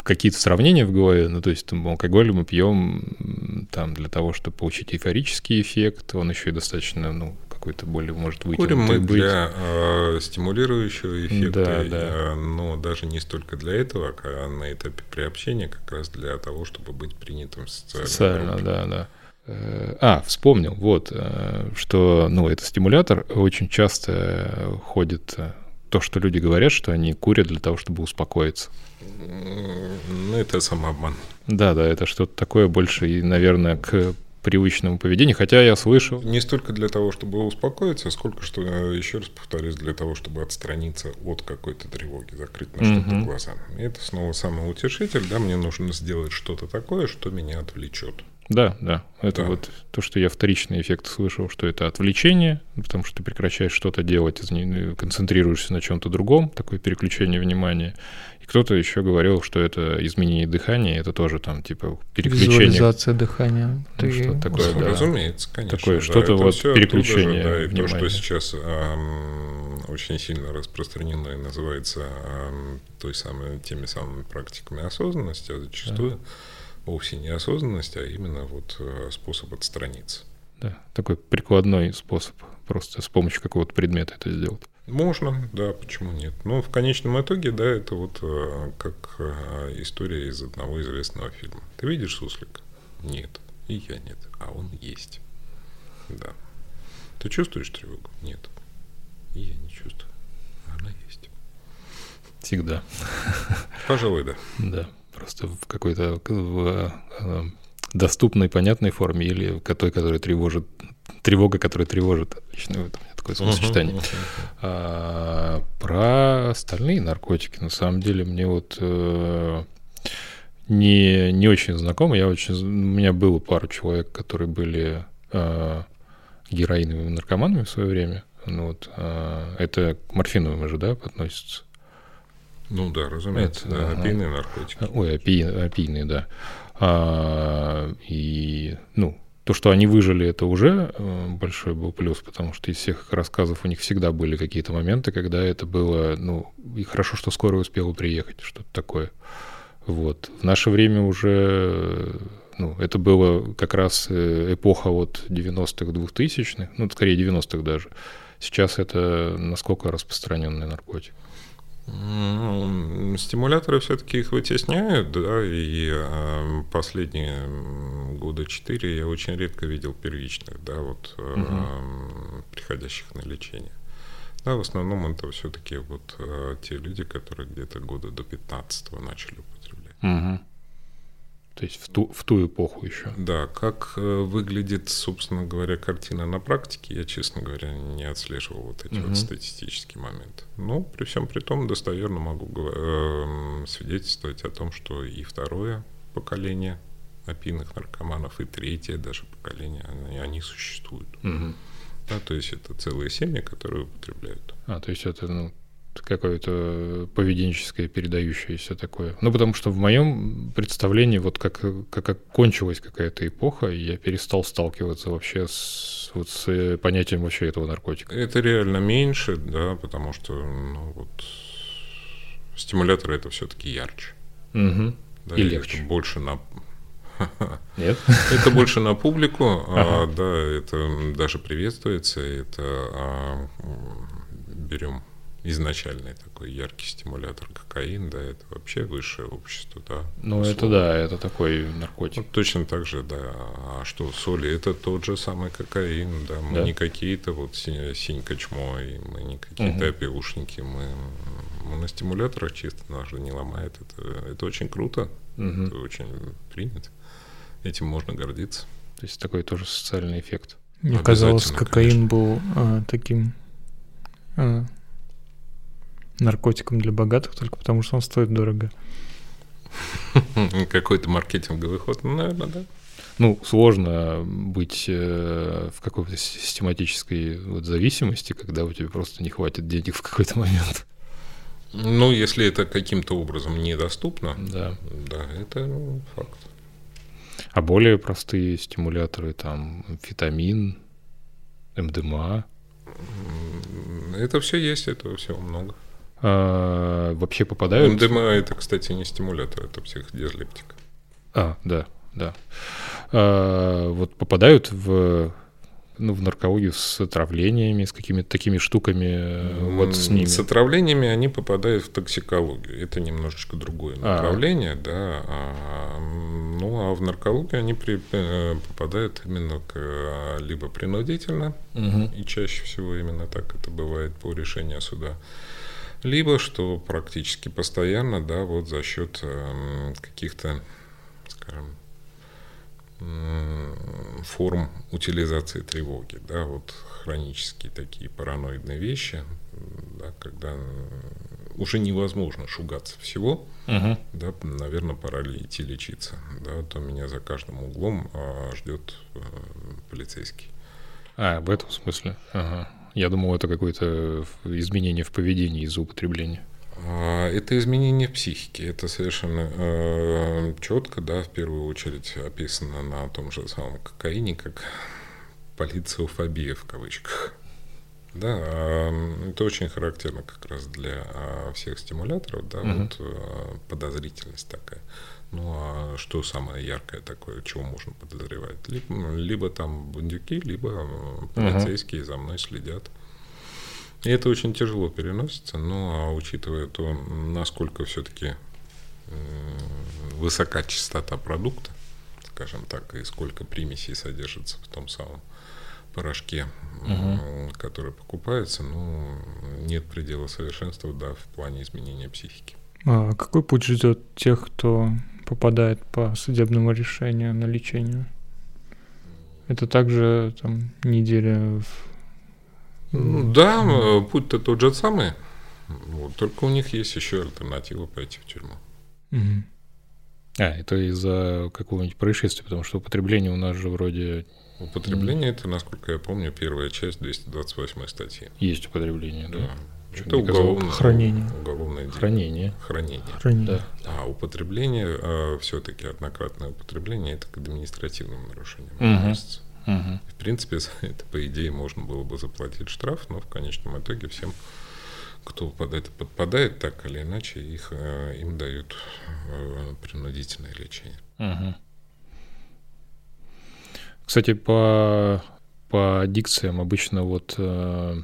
какие-то сравнения в голове, ну, то есть там, алкоголь мы пьем там для того, чтобы получить эйфорический эффект, он еще и достаточно, ну, какой-то более может выйти. Курим мы быть. для э, стимулирующего эффекта, да, да. Э, но даже не столько для этого, а на этапе приобщения как раз для того, чтобы быть принятым социально. Социально, да, да. Э, а, вспомнил, вот, э, что, ну, это стимулятор очень часто ходит э, то, что люди говорят, что они курят для того, чтобы успокоиться. Ну, это самообман. Да, да, это что-то такое больше, и, наверное, к привычному поведению, хотя я слышал... Не столько для того, чтобы успокоиться, сколько, что, еще раз повторюсь, для того, чтобы отстраниться от какой-то тревоги, закрыть на что-то угу. глаза. И это снова самоутешитель, да, мне нужно сделать что-то такое, что меня отвлечет. Да, да. Это да. вот то, что я вторичный эффект слышал, что это отвлечение, потому что ты прекращаешь что-то делать, концентрируешься на чем-то другом, такое переключение внимания. И кто-то еще говорил, что это изменение дыхания, это тоже там типа переключение. Визуализация дыхания. Ну, что такое, да. Разумеется, конечно. Такое да, что-то вот переключение же, да, и то, что сейчас эм, очень сильно распространено и называется эм, той самой, теми самыми практиками осознанности, а зачастую да вовсе не осознанность, а именно вот э, способ отстраниться. Да, такой прикладной способ, просто с помощью какого-то предмета это сделать. Можно, да, почему нет. Но в конечном итоге, да, это вот э, как э, история из одного известного фильма. Ты видишь суслика? Нет. И я нет. А он есть. Да. Ты чувствуешь тревогу? Нет. И я не чувствую. Она есть. Всегда. Пожалуй, да. Да просто в какой-то в, э, доступной, понятной форме или той, которая тревожит, тревога, которая тревожит. Отлично, это у меня такое словосочетание. Uh-huh, uh-huh. А, про остальные наркотики, на самом деле, мне вот... Э, не, не очень знаком. Я очень, у меня было пару человек, которые были э, героиновыми наркоманами в свое время. Ну, вот, э, это к морфиновым же, да, относится? Ну да, разумеется, это, да, ага. опийные наркотики. Ой, опий, опийные, да. А, и, ну, то, что они выжили, это уже э, большой был плюс, потому что из всех рассказов у них всегда были какие-то моменты, когда это было, ну, и хорошо, что скоро успела приехать, что-то такое. Вот. В наше время уже, ну, это было как раз э, эпоха вот 90-х, 2000-х, ну, скорее 90-х даже. Сейчас это насколько распространенный наркотик? Стимуляторы все-таки их вытесняют, да, и э, последние года четыре я очень редко видел первичных, да, вот угу. приходящих на лечение. Да, в основном это все-таки вот э, те люди, которые где-то года до 15 начали употреблять. Угу. То есть в ту, в ту эпоху еще. Да, как э, выглядит, собственно говоря, картина на практике, я, честно говоря, не отслеживал вот эти угу. вот статистические моменты. Но при всем при том достоверно могу э, свидетельствовать о том, что и второе поколение опийных наркоманов, и третье даже поколение, они, они существуют. Угу. Да, то есть это целые семьи, которые употребляют. А, то есть это ну, какое-то поведенческое, передающееся такое. Ну, потому что в моем представлении, вот как, как кончилась какая-то эпоха, я перестал сталкиваться вообще с, вот с понятием вообще этого наркотика. Это реально меньше, да, потому что, ну, вот, стимуляторы это все-таки ярче. Угу. Да, и легче. больше на нет? Это больше на публику, а, да, это даже приветствуется, это а, берем изначальный такой яркий стимулятор кокаин, да, это вообще высшее общество, да. Ну, условно. это да, это такой наркотик. Вот точно так же, да. А что, соли, это тот же самый кокаин, да, мы да. не какие-то вот синька чмо, и мы не какие-то угу. опиушники, мы, мы на стимуляторах чисто нас же не ломает, это, это очень круто, угу. это очень принято, этим можно гордиться. То есть такой тоже социальный эффект. Мне казалось, кокаин конечно. был а, таким а, наркотиком для богатых только потому, что он стоит дорого. Какой-то маркетинговый ход, ну, наверное, да. Ну, сложно быть э, в какой-то систематической вот зависимости, когда у тебя просто не хватит денег в какой-то момент. Ну, если это каким-то образом недоступно, да, да это факт. А более простые стимуляторы, там, фитамин, МДМА. Это все есть, этого всего много. А, вообще попадают... МДМА это, кстати, не стимулятор, это психодиалектика. А, да, да. А, вот попадают в ну, в наркологию с отравлениями, с какими-то такими штуками, вот с ними. С отравлениями они попадают в токсикологию. Это немножечко другое а. направление, а. да. А, ну, а в наркологию они при, э, попадают именно к, либо принудительно, угу. и чаще всего именно так это бывает по решению суда, либо, что практически постоянно, да, вот за счет э, каких-то, скажем, э, форм утилизации тревоги, да, вот хронические такие параноидные вещи, да, когда уже невозможно шугаться всего, угу. да, наверное, пора ли идти лечиться, да, то меня за каждым углом а, ждет а, полицейский. А, в этом смысле. Ага. Я думал, это какое-то изменение в поведении из-за употребления. А, это изменение в психике. Это совершенно э, четко, да, в первую очередь описано на том же самом кокаине, как полициофобия в кавычках. Да, э, это очень характерно как раз для э, всех стимуляторов, да, угу. вот э, подозрительность такая. Ну а что самое яркое такое, чего можно подозревать? Либо, либо там бундюки, либо полицейские uh за мной следят. И это очень тяжело переносится, ну а учитывая то, насколько все-таки высока частота продукта, скажем так, и сколько примесей содержится в том самом порошке, uh который покупается, ну, нет предела совершенства, да, в плане изменения психики. А какой путь ждет тех, кто попадает по судебному решению на лечение. Это также там неделя в... Да, путь-то тот же самый. Вот, только у них есть еще альтернатива пойти в тюрьму. Угу. А, это из-за какого-нибудь происшествия, потому что употребление у нас же вроде... Употребление это, насколько я помню, первая часть 228 статьи. Есть употребление, да? да. Это уголовное, хранение. Уголовное дело. Хранение. Хранение. Хранение. Да. А употребление, а, все-таки однократное употребление, это к административным нарушениям относится. Мгм. В принципе, за это, по идее, можно было бы заплатить штраф, но в конечном итоге всем, кто под это подпадает, так или иначе, их, э, им дают э, принудительное лечение. Мгм. Кстати, по, по дикциям обычно вот э,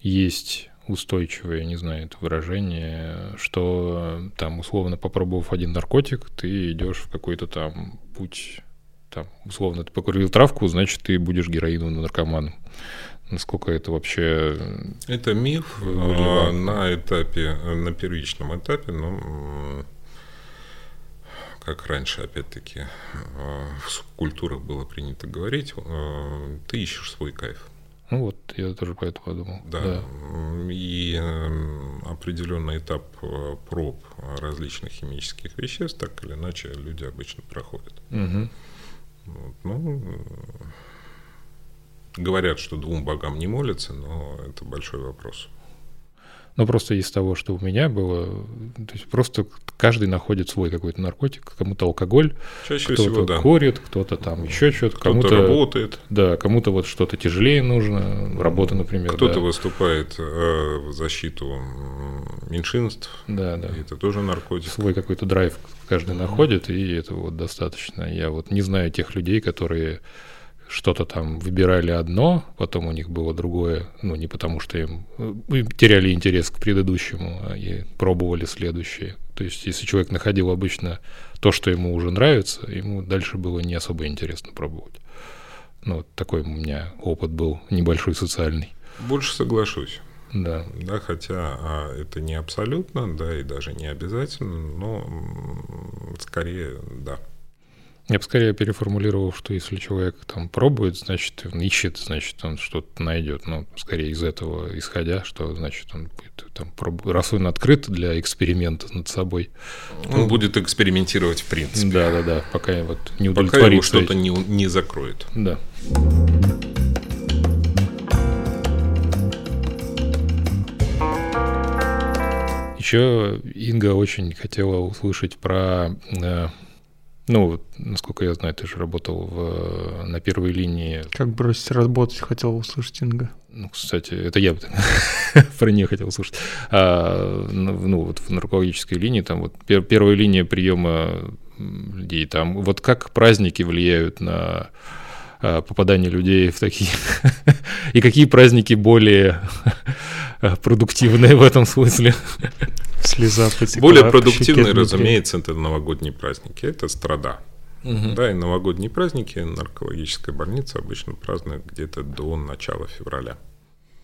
есть устойчивое, не знаю, это выражение, что э, там условно попробовав один наркотик, ты идешь в какой-то там путь, там условно ты покурил травку, значит ты будешь героиновым наркоманом. Насколько это вообще... э, Это миф вырелевантно. на этапе, на первичном этапе, но как раньше, опять-таки, в субкультурах было принято говорить, ты ищешь свой кайф. Ну вот, я тоже по этому подумал. Да. М, И э, определенный этап э, проб различных химических веществ, так или иначе, люди обычно проходят. Мгм. Вот, ну, э, говорят, что двум богам не молятся, но это большой вопрос. Ну, просто из того, что у меня было, то есть просто каждый находит свой какой-то наркотик, кому-то алкоголь, Чаще кто-то всего, да. курит, кто-то там еще что-то, Кто-то кому-то работает, да, кому-то вот что-то тяжелее нужно, работа, например. кто-то да. выступает э, в защиту меньшинств, Да, да. это тоже наркотик. Свой какой-то драйв каждый находит, и это вот достаточно. Я вот не знаю тех людей, которые что-то там выбирали одно, потом у них было другое, ну, не потому что им э, теряли интерес к предыдущему, а и пробовали следующее. То есть, если человек находил обычно то, что ему уже нравится, ему дальше было не особо интересно пробовать. Ну, вот такой у меня опыт был небольшой социальный. Больше соглашусь. Да. Да, хотя а, это не абсолютно, да, и даже не обязательно, но скорее, да. Я бы скорее переформулировал, что если человек там пробует, значит, он ищет, значит, он что-то найдет. Ну, скорее из этого исходя, что значит он будет там проб- раз он открыт для эксперимента над собой. Он будет экспериментировать в принципе. Да, да, да, пока вот не Пока его удовлетворится. что-то не, не закроет. Да. Еще Инга очень хотела услышать про, э, ну, насколько я знаю, ты же работал в, на первой линии. Как бросить работать, хотел услышать Инга. Ну, кстати, это я про нее хотел услышать. А, ну, ну, вот в наркологической линии, там вот пер- первая линия приема людей, там вот как праздники влияют на а, попадание людей в такие... И какие праздники более продуктивные в этом смысле? Слеза потекла Более продуктивные, разумеется, это новогодние праздники. Это страда. Да, и новогодние праздники наркологическая больница обычно празднует где-то до начала февраля.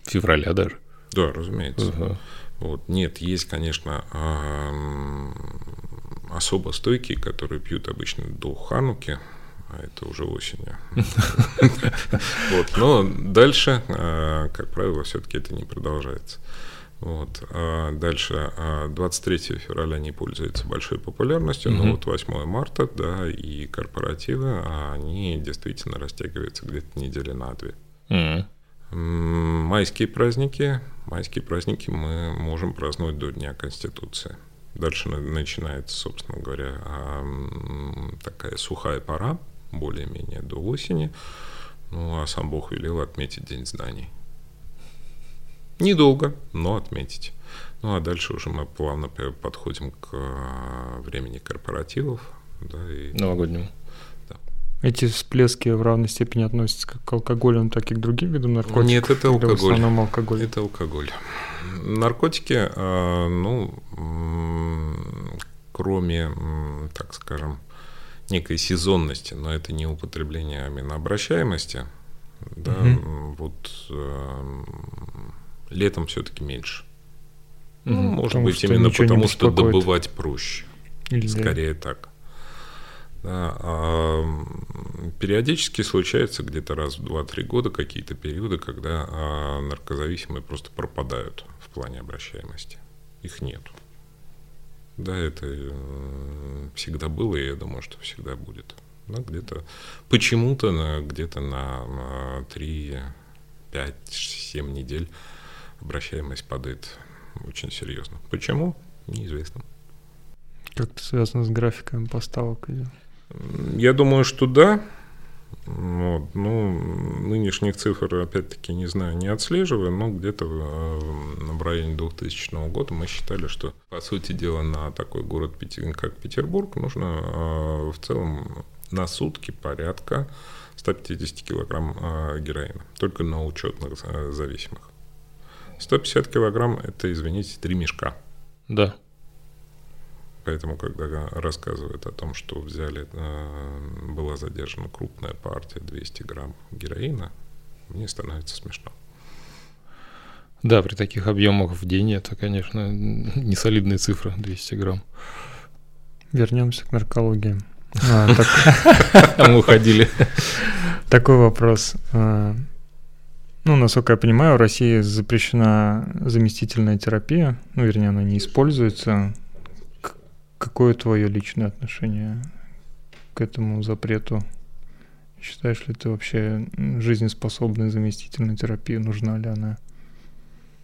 Февраля даже. Да, разумеется. Ага. Вот. Нет, есть, конечно, особо стойкие, которые пьют обычно до Хануки, а это уже осенью. Вот. Но дальше, а, как правило, все-таки это не продолжается. Вот. А Дальше а, 23 февраля не пользуется большой популярностью, но Мгм. вот 8 марта, да, и корпоративы, а они действительно растягиваются где-то недели на две. М, Майские праздники. Майские праздники мы можем праздновать до Дня Конституции. Дальше на- начинается, собственно говоря, а, такая сухая пора, более-менее до осени. Ну, а сам Бог велел отметить День знаний. Недолго, но отметить. Ну, а дальше уже мы плавно подходим к а, времени корпоративов. Да, и Новогоднему. Эти всплески в равной степени относятся как к алкоголю, так и к другим видам наркотиков? Нет, это Или в алкоголь. основном алкоголь. Это алкоголь. Наркотики, а, ну, кроме, так скажем, некой сезонности, но это не употребление аминообращаемости, да, Мгм. м, вот эм, летом все-таки меньше. Ну, Мгм. может Потому быть, что именно потому, что добывать проще. Или Скорее так. Да, а, периодически случается где-то раз в 2-3 года какие-то периоды, когда а, наркозависимые просто пропадают в плане обращаемости. Их нет. Да, это э, всегда было, и я думаю, что всегда будет. Да, где-то почему-то на, где-то на, на 3, 5, 7 недель обращаемость падает очень серьезно. Почему? Неизвестно. Как это связано с графиками поставок? Я думаю, что да. Вот. Ну, нынешних цифр, опять-таки, не знаю, не отслеживаю, но где-то в, э, в районе 2000 года мы считали, что, по сути дела, на такой город, как Петербург, нужно э, в целом на сутки порядка 150 килограмм э, героина, только на учетных зависимых. 150 килограмм – это, извините, три мешка. Да. Поэтому, когда рассказывают о том, что взяли, э, была задержана крупная партия 200 грамм героина, мне становится смешно. Да, при таких объемах в день это, конечно, не солидная цифра, 200 грамм. Вернемся к наркологии. А, Мы уходили. Такой вопрос. А, ну, насколько я понимаю, в России запрещена заместительная терапия. Ну, вернее, она не используется. Какое твое личное отношение к этому запрету? Считаешь ли ты вообще жизнеспособной заместительной терапии? Нужна ли она?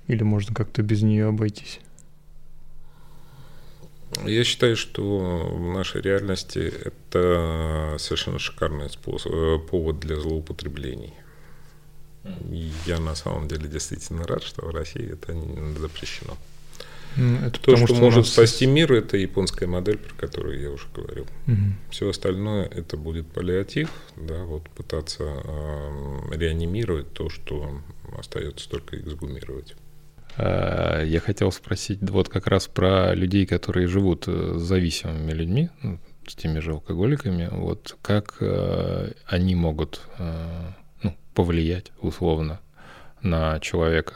Или можно как-то без нее обойтись? Я считаю, что в нашей реальности это совершенно шикарный способ, э, повод для злоупотреблений. Я на самом деле действительно рад, что в России это не запрещено. Это То, потому, что, что может нас... спасти мир, это японская модель, про которую я уже говорил. Угу. Все остальное это будет паллиатив, да, вот пытаться э, реанимировать то, что остается только эксгумировать. А, я хотел спросить вот как раз про людей, которые живут э, с зависимыми людьми, ну, с теми же алкоголиками. Вот как э, они могут э, ну, повлиять условно на человека?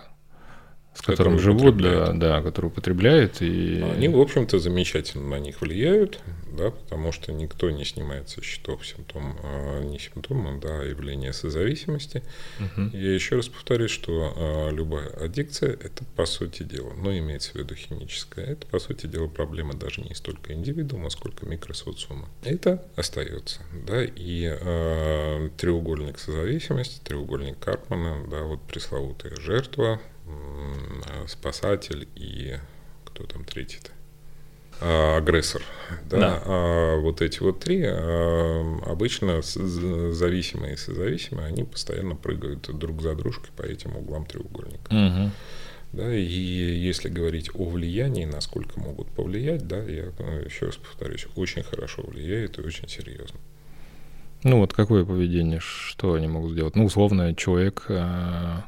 С которым живут, да, да, который употребляет. И... Они, в общем-то, замечательно на них влияют, да, потому что никто не снимает со счетов симптом, а, не симптома, да, а явления созависимости. Угу. Я еще раз повторюсь, что а, любая аддикция – это, по сути дела, ну, имеется в виду химическая, это, по сути дела, проблема даже не столько индивидуума, сколько микросоциума. Это остается, да, и э, треугольник созависимости, треугольник Карпмана, да, вот пресловутая жертва, спасатель и кто там третий-то? А, агрессор. Да? да. А вот эти вот три а, обычно зависимые и созависимые, они постоянно прыгают друг за дружкой по этим углам треугольника. Угу. Да, и если говорить о влиянии, насколько могут повлиять, да, я еще раз повторюсь, очень хорошо влияет и очень серьезно. Ну вот какое поведение, что они могут сделать? Ну, условно, человек а,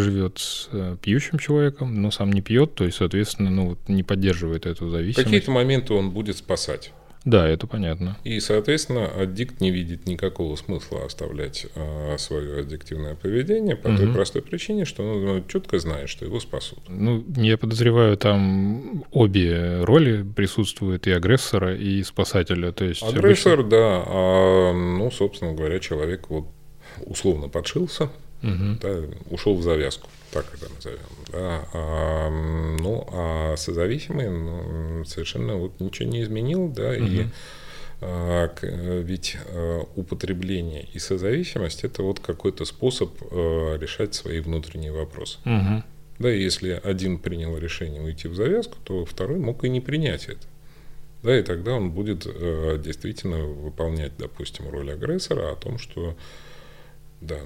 живет с э, пьющим человеком, но сам не пьет, то есть, соответственно, ну, не поддерживает эту зависимость. Какие-то моменты он будет спасать. Да, это понятно. И, соответственно, аддикт не видит никакого смысла оставлять э, свое аддиктивное поведение по угу. той простой причине, что он ну, четко знает, что его спасут. Ну, я подозреваю, там обе роли присутствуют и агрессора, и спасателя. То есть Агрессор, обычно... да. А, ну, собственно говоря, человек вот условно подшился, угу. да, ушел в завязку, так это назовем. Да. А, ну, а созависимый ну, совершенно вот ничего не изменил, да, угу. и а, ведь а, употребление и созависимость это вот какой-то способ а, решать свои внутренние вопросы. Угу. Да, и если один принял решение уйти в завязку, то второй мог и не принять это. Да, и тогда он будет э, действительно выполнять, допустим, роль агрессора о том, что да,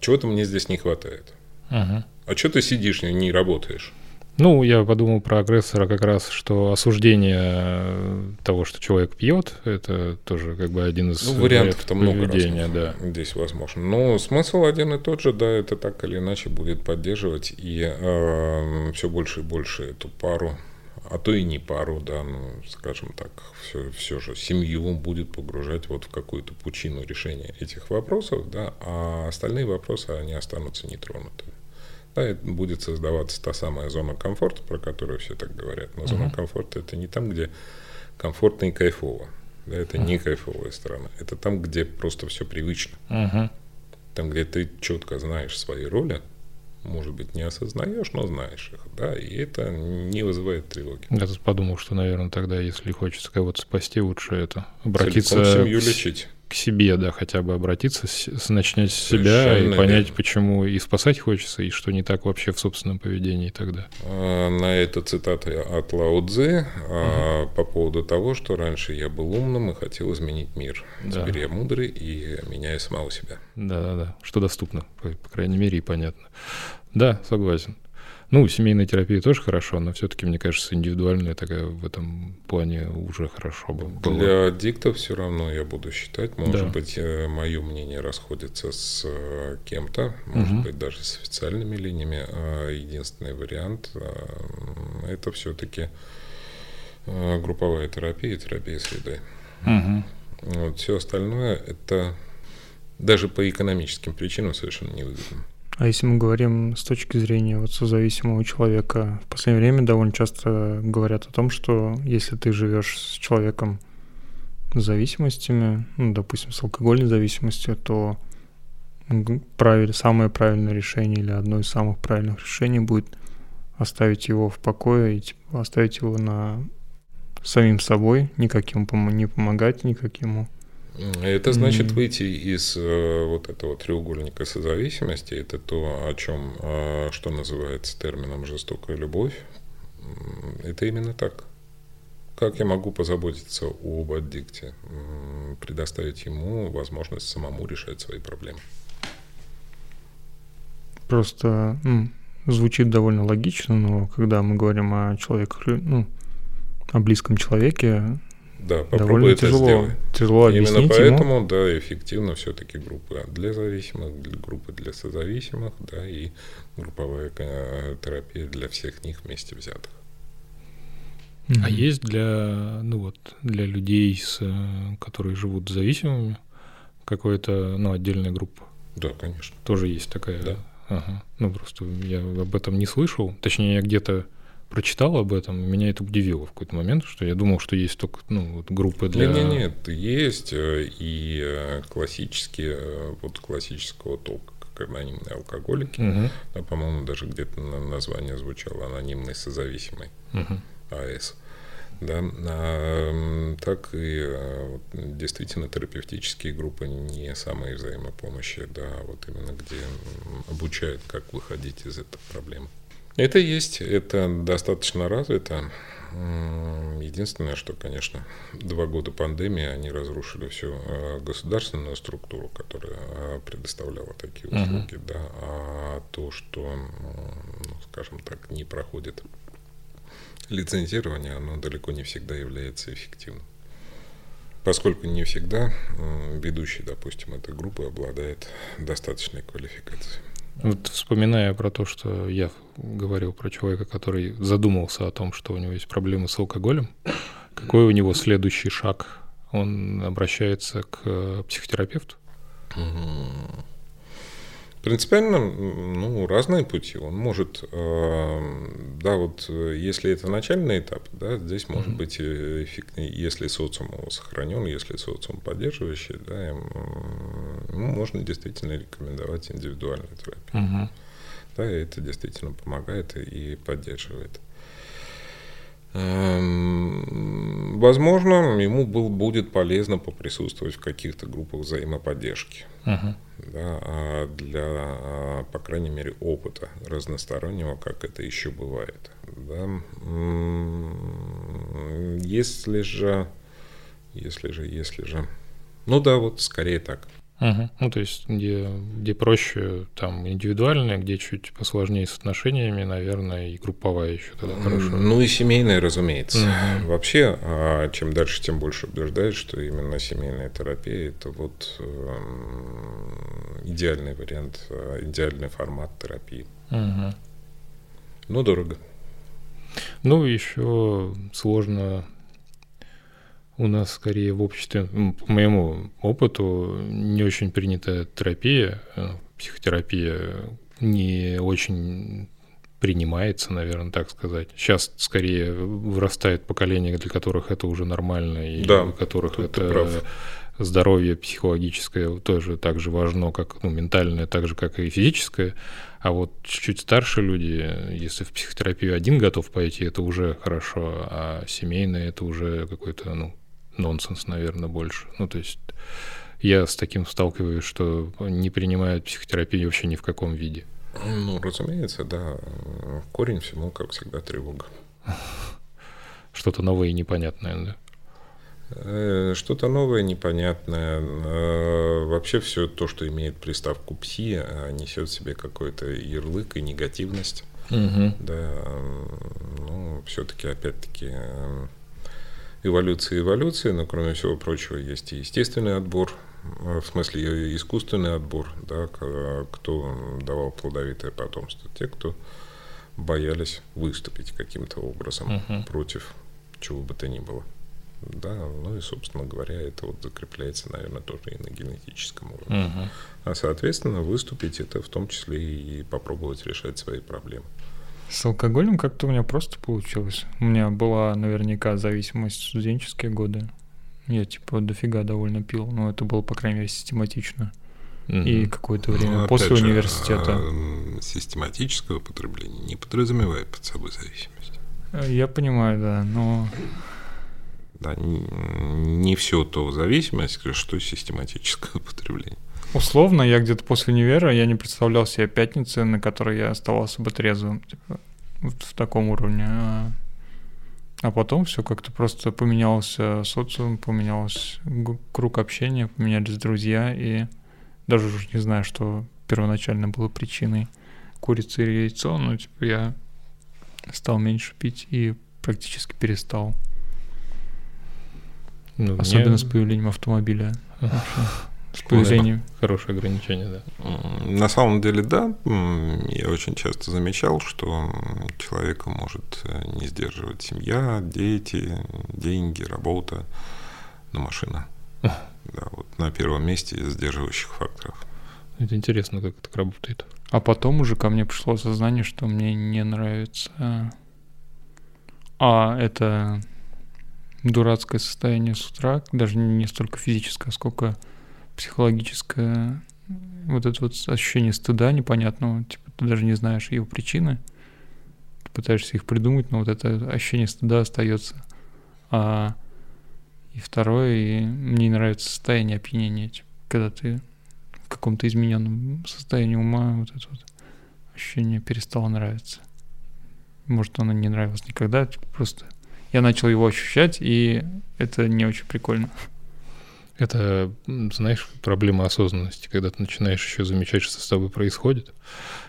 чего-то мне здесь не хватает. Угу. А что ты сидишь, не, не работаешь? Ну, я подумал про агрессора как раз, что осуждение того, что человек пьет, это тоже как бы один из ну, вариантов там много разных да. здесь возможно. Но смысл один и тот же, да, это так или иначе будет поддерживать и э, все больше и больше эту пару а то и не пару, да, ну, скажем так, все, все же семью будет погружать вот в какую-то пучину решения этих вопросов, да, а остальные вопросы, они останутся нетронутыми. Да, это будет создаваться та самая зона комфорта, про которую все так говорят. Но uh-huh. зона комфорта это не там, где комфортно и кайфово. Да, это uh-huh. не кайфовая сторона. Это там, где просто все привычно. Uh-huh. Там, где ты четко знаешь свои роли, может быть, не осознаешь, но знаешь их, да, и это не вызывает тревоги. Я тут подумал, что, наверное, тогда, если хочется кого-то спасти, лучше это обратиться Целиком семью лечить к себе, да, хотя бы обратиться, с, начать с себя Совершенно и понять, верно. почему и спасать хочется, и что не так вообще в собственном поведении тогда. А, на это цитата от Лао Цзы угу. по поводу того, что раньше я был умным и хотел изменить мир. Да. Теперь я мудрый и меняю самого себя. Да-да-да, что доступно, по, по крайней мере, и понятно. Да, согласен. Ну, семейная терапия тоже хорошо, но все-таки, мне кажется, индивидуальная такая в этом плане уже хорошо бы было. Для аддиктов все равно я буду считать. Может да. быть, э, мое мнение расходится с э, кем-то, может угу. быть, даже с официальными линиями. А единственный вариант э, это все-таки групповая терапия, терапия среды. Угу. Вот, все остальное это даже по экономическим причинам совершенно невыгодно. А если мы говорим с точки зрения вот созависимого человека, в последнее время довольно часто говорят о том, что если ты живешь с человеком с зависимостями, ну, допустим, с алкогольной зависимостью, то правиль, самое правильное решение или одно из самых правильных решений будет оставить его в покое и типа, оставить его на самим собой, никак ему пом- не помогать, никак ему это значит выйти из э, вот этого треугольника созависимости. Это то, о чем, э, что называется термином жестокая любовь. Это именно так. Как я могу позаботиться об аддикте? Предоставить ему возможность самому решать свои проблемы. Просто ну, звучит довольно логично, но когда мы говорим о человеке, ну, о близком человеке, да, попробуй это тяжело, сделать. Тяжело Именно поэтому, ему. да, эффективно все-таки группы для зависимых, для группы для созависимых, да, и групповая терапия для всех них вместе взятых. А mm-hmm. есть для, ну вот, для людей, с, которые живут зависимыми, какая-то, ну, отдельная группа? Да, конечно. Тоже есть такая? Да. Ага. Ну, просто я об этом не слышал. Точнее, я где-то прочитал об этом, меня это удивило в какой-то момент, что я думал, что есть только ну, вот группы для... Нет, нет, нет, есть э, и э, классические, э, вот классического толка, как анонимные алкоголики, угу. да, по-моему, даже где-то название звучало анонимный созависимый, угу. АС. Да, а, так и вот, действительно терапевтические группы не самые взаимопомощи, да, вот именно где обучают, как выходить из этой проблемы. Это есть, это достаточно развито. Единственное, что, конечно, два года пандемии, они разрушили всю э, государственную структуру, которая э, предоставляла такие услуги, uh-huh. да, а то, что, ну, скажем так, не проходит лицензирование, оно далеко не всегда является эффективным. Поскольку не всегда ведущий, допустим, этой группы обладает достаточной квалификацией. Вот вспоминая про то, что я говорил про человека, который задумался о том, что у него есть проблемы с алкоголем, какой у него следующий шаг? Он обращается к психотерапевту? Принципиально, ну, разные пути. Он может, э, да, вот если это начальный этап, да, здесь может mm-hmm. быть эффектный, если социум его сохранен, если социум поддерживающий, да, ему, можно действительно рекомендовать индивидуальную терапию. Mm-hmm. Да, и это действительно помогает и поддерживает. Эм, возможно, ему был, будет полезно поприсутствовать в каких-то группах взаимоподдержки. Uh-huh. Да, а для, а, по крайней мере, опыта разностороннего, как это еще бывает. Да. Если же, если же, если же, ну да, вот скорее так. Угу. Ну, то есть, где, где проще, там, индивидуальная, где чуть посложнее с отношениями, наверное, и групповая еще тогда хорошо. Ну, и семейная, разумеется. Угу. Вообще, а, чем дальше, тем больше убеждает, что именно семейная терапия – это вот эм, идеальный вариант, э, идеальный формат терапии. Угу. Но дорого. Ну, еще сложно у нас скорее в обществе, по моему опыту, не очень принята терапия, э, психотерапия не очень принимается, наверное, так сказать. Сейчас скорее вырастает поколение, для которых это уже нормально, и да, для которых это здоровье психологическое тоже так же важно, как ну, ментальное, так же, как и физическое. А вот чуть-чуть старше люди, если в психотерапию один готов пойти, это уже хорошо, а семейное это уже какой-то, ну, нонсенс, наверное, больше. Ну, то есть я с таким сталкиваюсь, что не принимают психотерапию вообще ни в каком виде. Ну, разумеется, да. Корень всему, как всегда, тревога. Что-то новое и непонятное, да? Э, что-то новое, непонятное. Э, вообще все то, что имеет приставку пси, э, несет в себе какой-то ярлык и негативность. Угу. Да, ну, все-таки, опять-таки, эволюция эволюции, но кроме всего прочего есть и естественный отбор, в смысле искусственный отбор, да, кто давал плодовитое потомство, те, кто боялись выступить каким-то образом угу. против чего бы то ни было. Да, ну и, собственно говоря, это вот закрепляется, наверное, тоже и на генетическом уровне. Угу. А, соответственно, выступить это в том числе и попробовать решать свои проблемы. С алкоголем как-то у меня просто получилось. У меня была наверняка зависимость в студенческие годы. Я типа дофига довольно пил, но это было, по крайней мере, систематично. Угу. И какое-то время ну, после же, университета. А, систематического потребления не подразумевает под собой зависимость. Я понимаю, да, но да, не, не все то зависимость, что систематическое потребление. Условно, я где-то после универа, я не представлял себе пятницы, на которой я оставался бы трезвым, типа, вот в таком уровне. А, а потом все как-то просто поменялся социум, поменялся круг общения, поменялись друзья, и даже уже не знаю, что первоначально было причиной курицы или яйцо, но типа я стал меньше пить и практически перестал. Ну, Особенно мне... с появлением автомобиля. С появлением. Хорошее ограничение, да. На самом деле, да. Я очень часто замечал, что человека может э, не сдерживать семья, дети, деньги, работа, но машина. Да, вот на первом месте из сдерживающих факторов. Это интересно, как это работает. А потом уже ко мне пришло сознание, что мне не нравится. А, это дурацкое состояние с утра, даже не столько физическое, сколько психологическое. Вот это вот ощущение стыда непонятного, типа ты даже не знаешь его причины, ты пытаешься их придумать, но вот это ощущение стыда остается. А и второе, и мне не нравится состояние опьянения, типа, когда ты в каком-то измененном состоянии ума, вот это вот ощущение перестало нравиться. Может, оно не нравилось никогда, типа, просто я начал его ощущать, и это не очень прикольно. Это, знаешь, проблема осознанности, когда ты начинаешь еще замечать, что с тобой происходит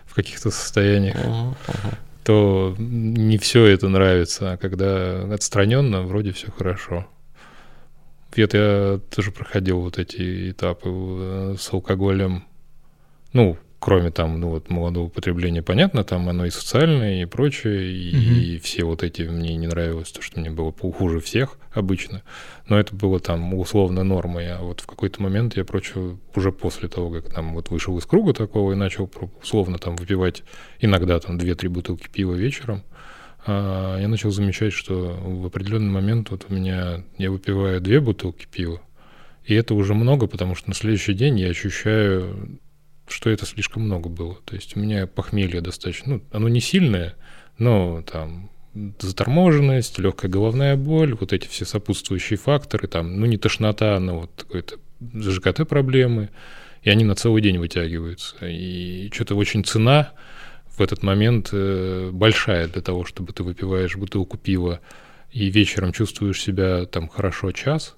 в каких-то состояниях, uh-huh, uh-huh. то не все это нравится, а когда отстраненно, вроде все хорошо. Это я тоже проходил вот эти этапы э, с алкоголем. Ну, кроме там, ну вот молодого потребления, понятно, там оно и социальное, и прочее, и, угу. и все вот эти мне не нравилось, то, что мне было хуже всех обычно, но это было там условно нормой, а вот в какой-то момент я прочее уже после того, как там вот вышел из круга такого и начал условно там выпивать иногда там 2-3 бутылки пива вечером, а, я начал замечать, что в определенный момент вот у меня я выпиваю две бутылки пива, и это уже много, потому что на следующий день я ощущаю что это слишком много было. То есть у меня похмелье достаточно, ну, оно не сильное, но там заторможенность, легкая головная боль, вот эти все сопутствующие факторы, там, ну, не тошнота, но вот какой-то ЖКТ проблемы, и они на целый день вытягиваются. И что-то очень цена в этот момент э, большая для того, чтобы ты выпиваешь бутылку пива и вечером чувствуешь себя там хорошо час,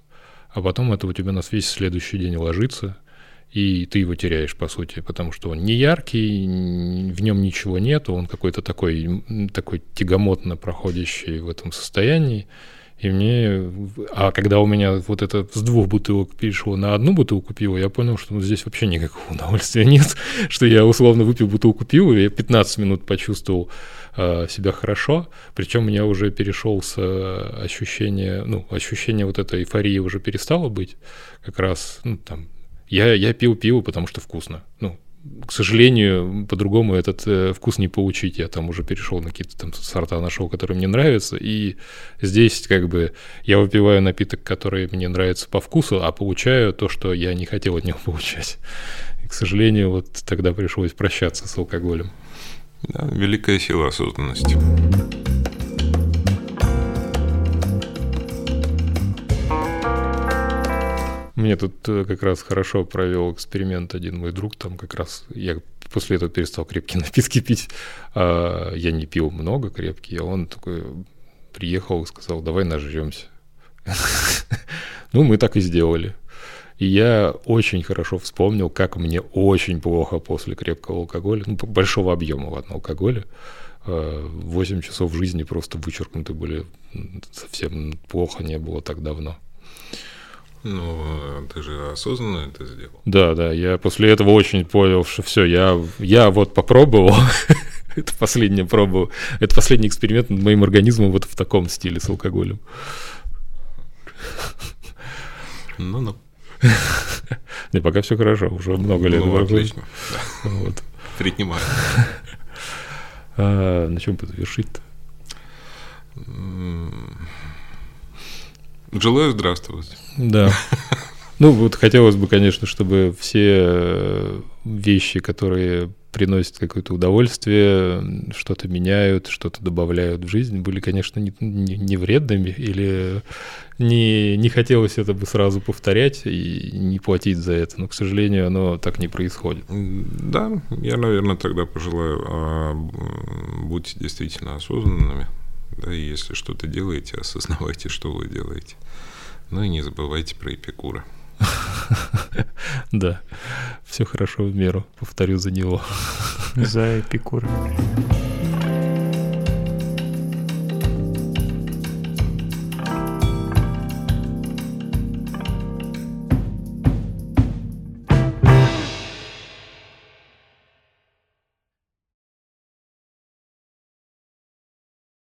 а потом это у тебя на весь следующий день ложится, и ты его теряешь, по сути, потому что он не яркий, в нем ничего нет, он какой-то такой, такой тягомотно проходящий в этом состоянии. И мне... А когда у меня вот это с двух бутылок перешло на одну бутылку пива, я понял, что вот здесь вообще никакого удовольствия нет, что я условно выпил бутылку пива, и я 15 минут почувствовал э, себя хорошо, причем у меня уже перешел с ощущения, ну, ощущение вот этой эйфории уже перестало быть, как раз, ну, там, я, я пил пиво, потому что вкусно. Ну, к сожалению, по-другому этот э, вкус не получить. Я там уже перешел на какие-то там сорта нашел, которые мне нравятся. И здесь как бы я выпиваю напиток, который мне нравится по вкусу, а получаю то, что я не хотел от него получать. И, к сожалению, вот тогда пришлось прощаться с алкоголем. Да, великая сила осознанности. Мне тут э, как раз хорошо провел эксперимент один мой друг, там как раз я после этого перестал крепкие напитки пить. А я не пил много крепкие, а он такой приехал и сказал, давай нажремся. Ну, мы так и сделали. И я очень хорошо вспомнил, как мне очень плохо после крепкого алкоголя, ну, большого объема ладно, алкоголя. 8 часов жизни просто вычеркнуты были. Совсем плохо не было так давно. Ну, ты же осознанно это сделал. Да, да, я после этого очень понял, что все, я, я вот попробовал, это последняя проба, это последний эксперимент над моим организмом вот в таком стиле с алкоголем. Ну-ну. Не, пока все хорошо, уже много лет. Ну, отлично. Вот. Принимаю. А, на чем бы завершить-то? Желаю здравствовать. Да. Ну, вот хотелось бы, конечно, чтобы все э, вещи, которые приносят какое-то удовольствие, что-то меняют, что-то добавляют в жизнь, были, конечно, не, не, не вредными или не, не хотелось это бы сразу повторять и не платить за это. Но, к сожалению, оно так не происходит. Да, я, наверное, тогда пожелаю, а, будьте действительно осознанными. Да, и если что-то делаете, осознавайте, что вы делаете. Ну и не забывайте про Эпикура. Да, все хорошо в меру, повторю за него. За Эпикура.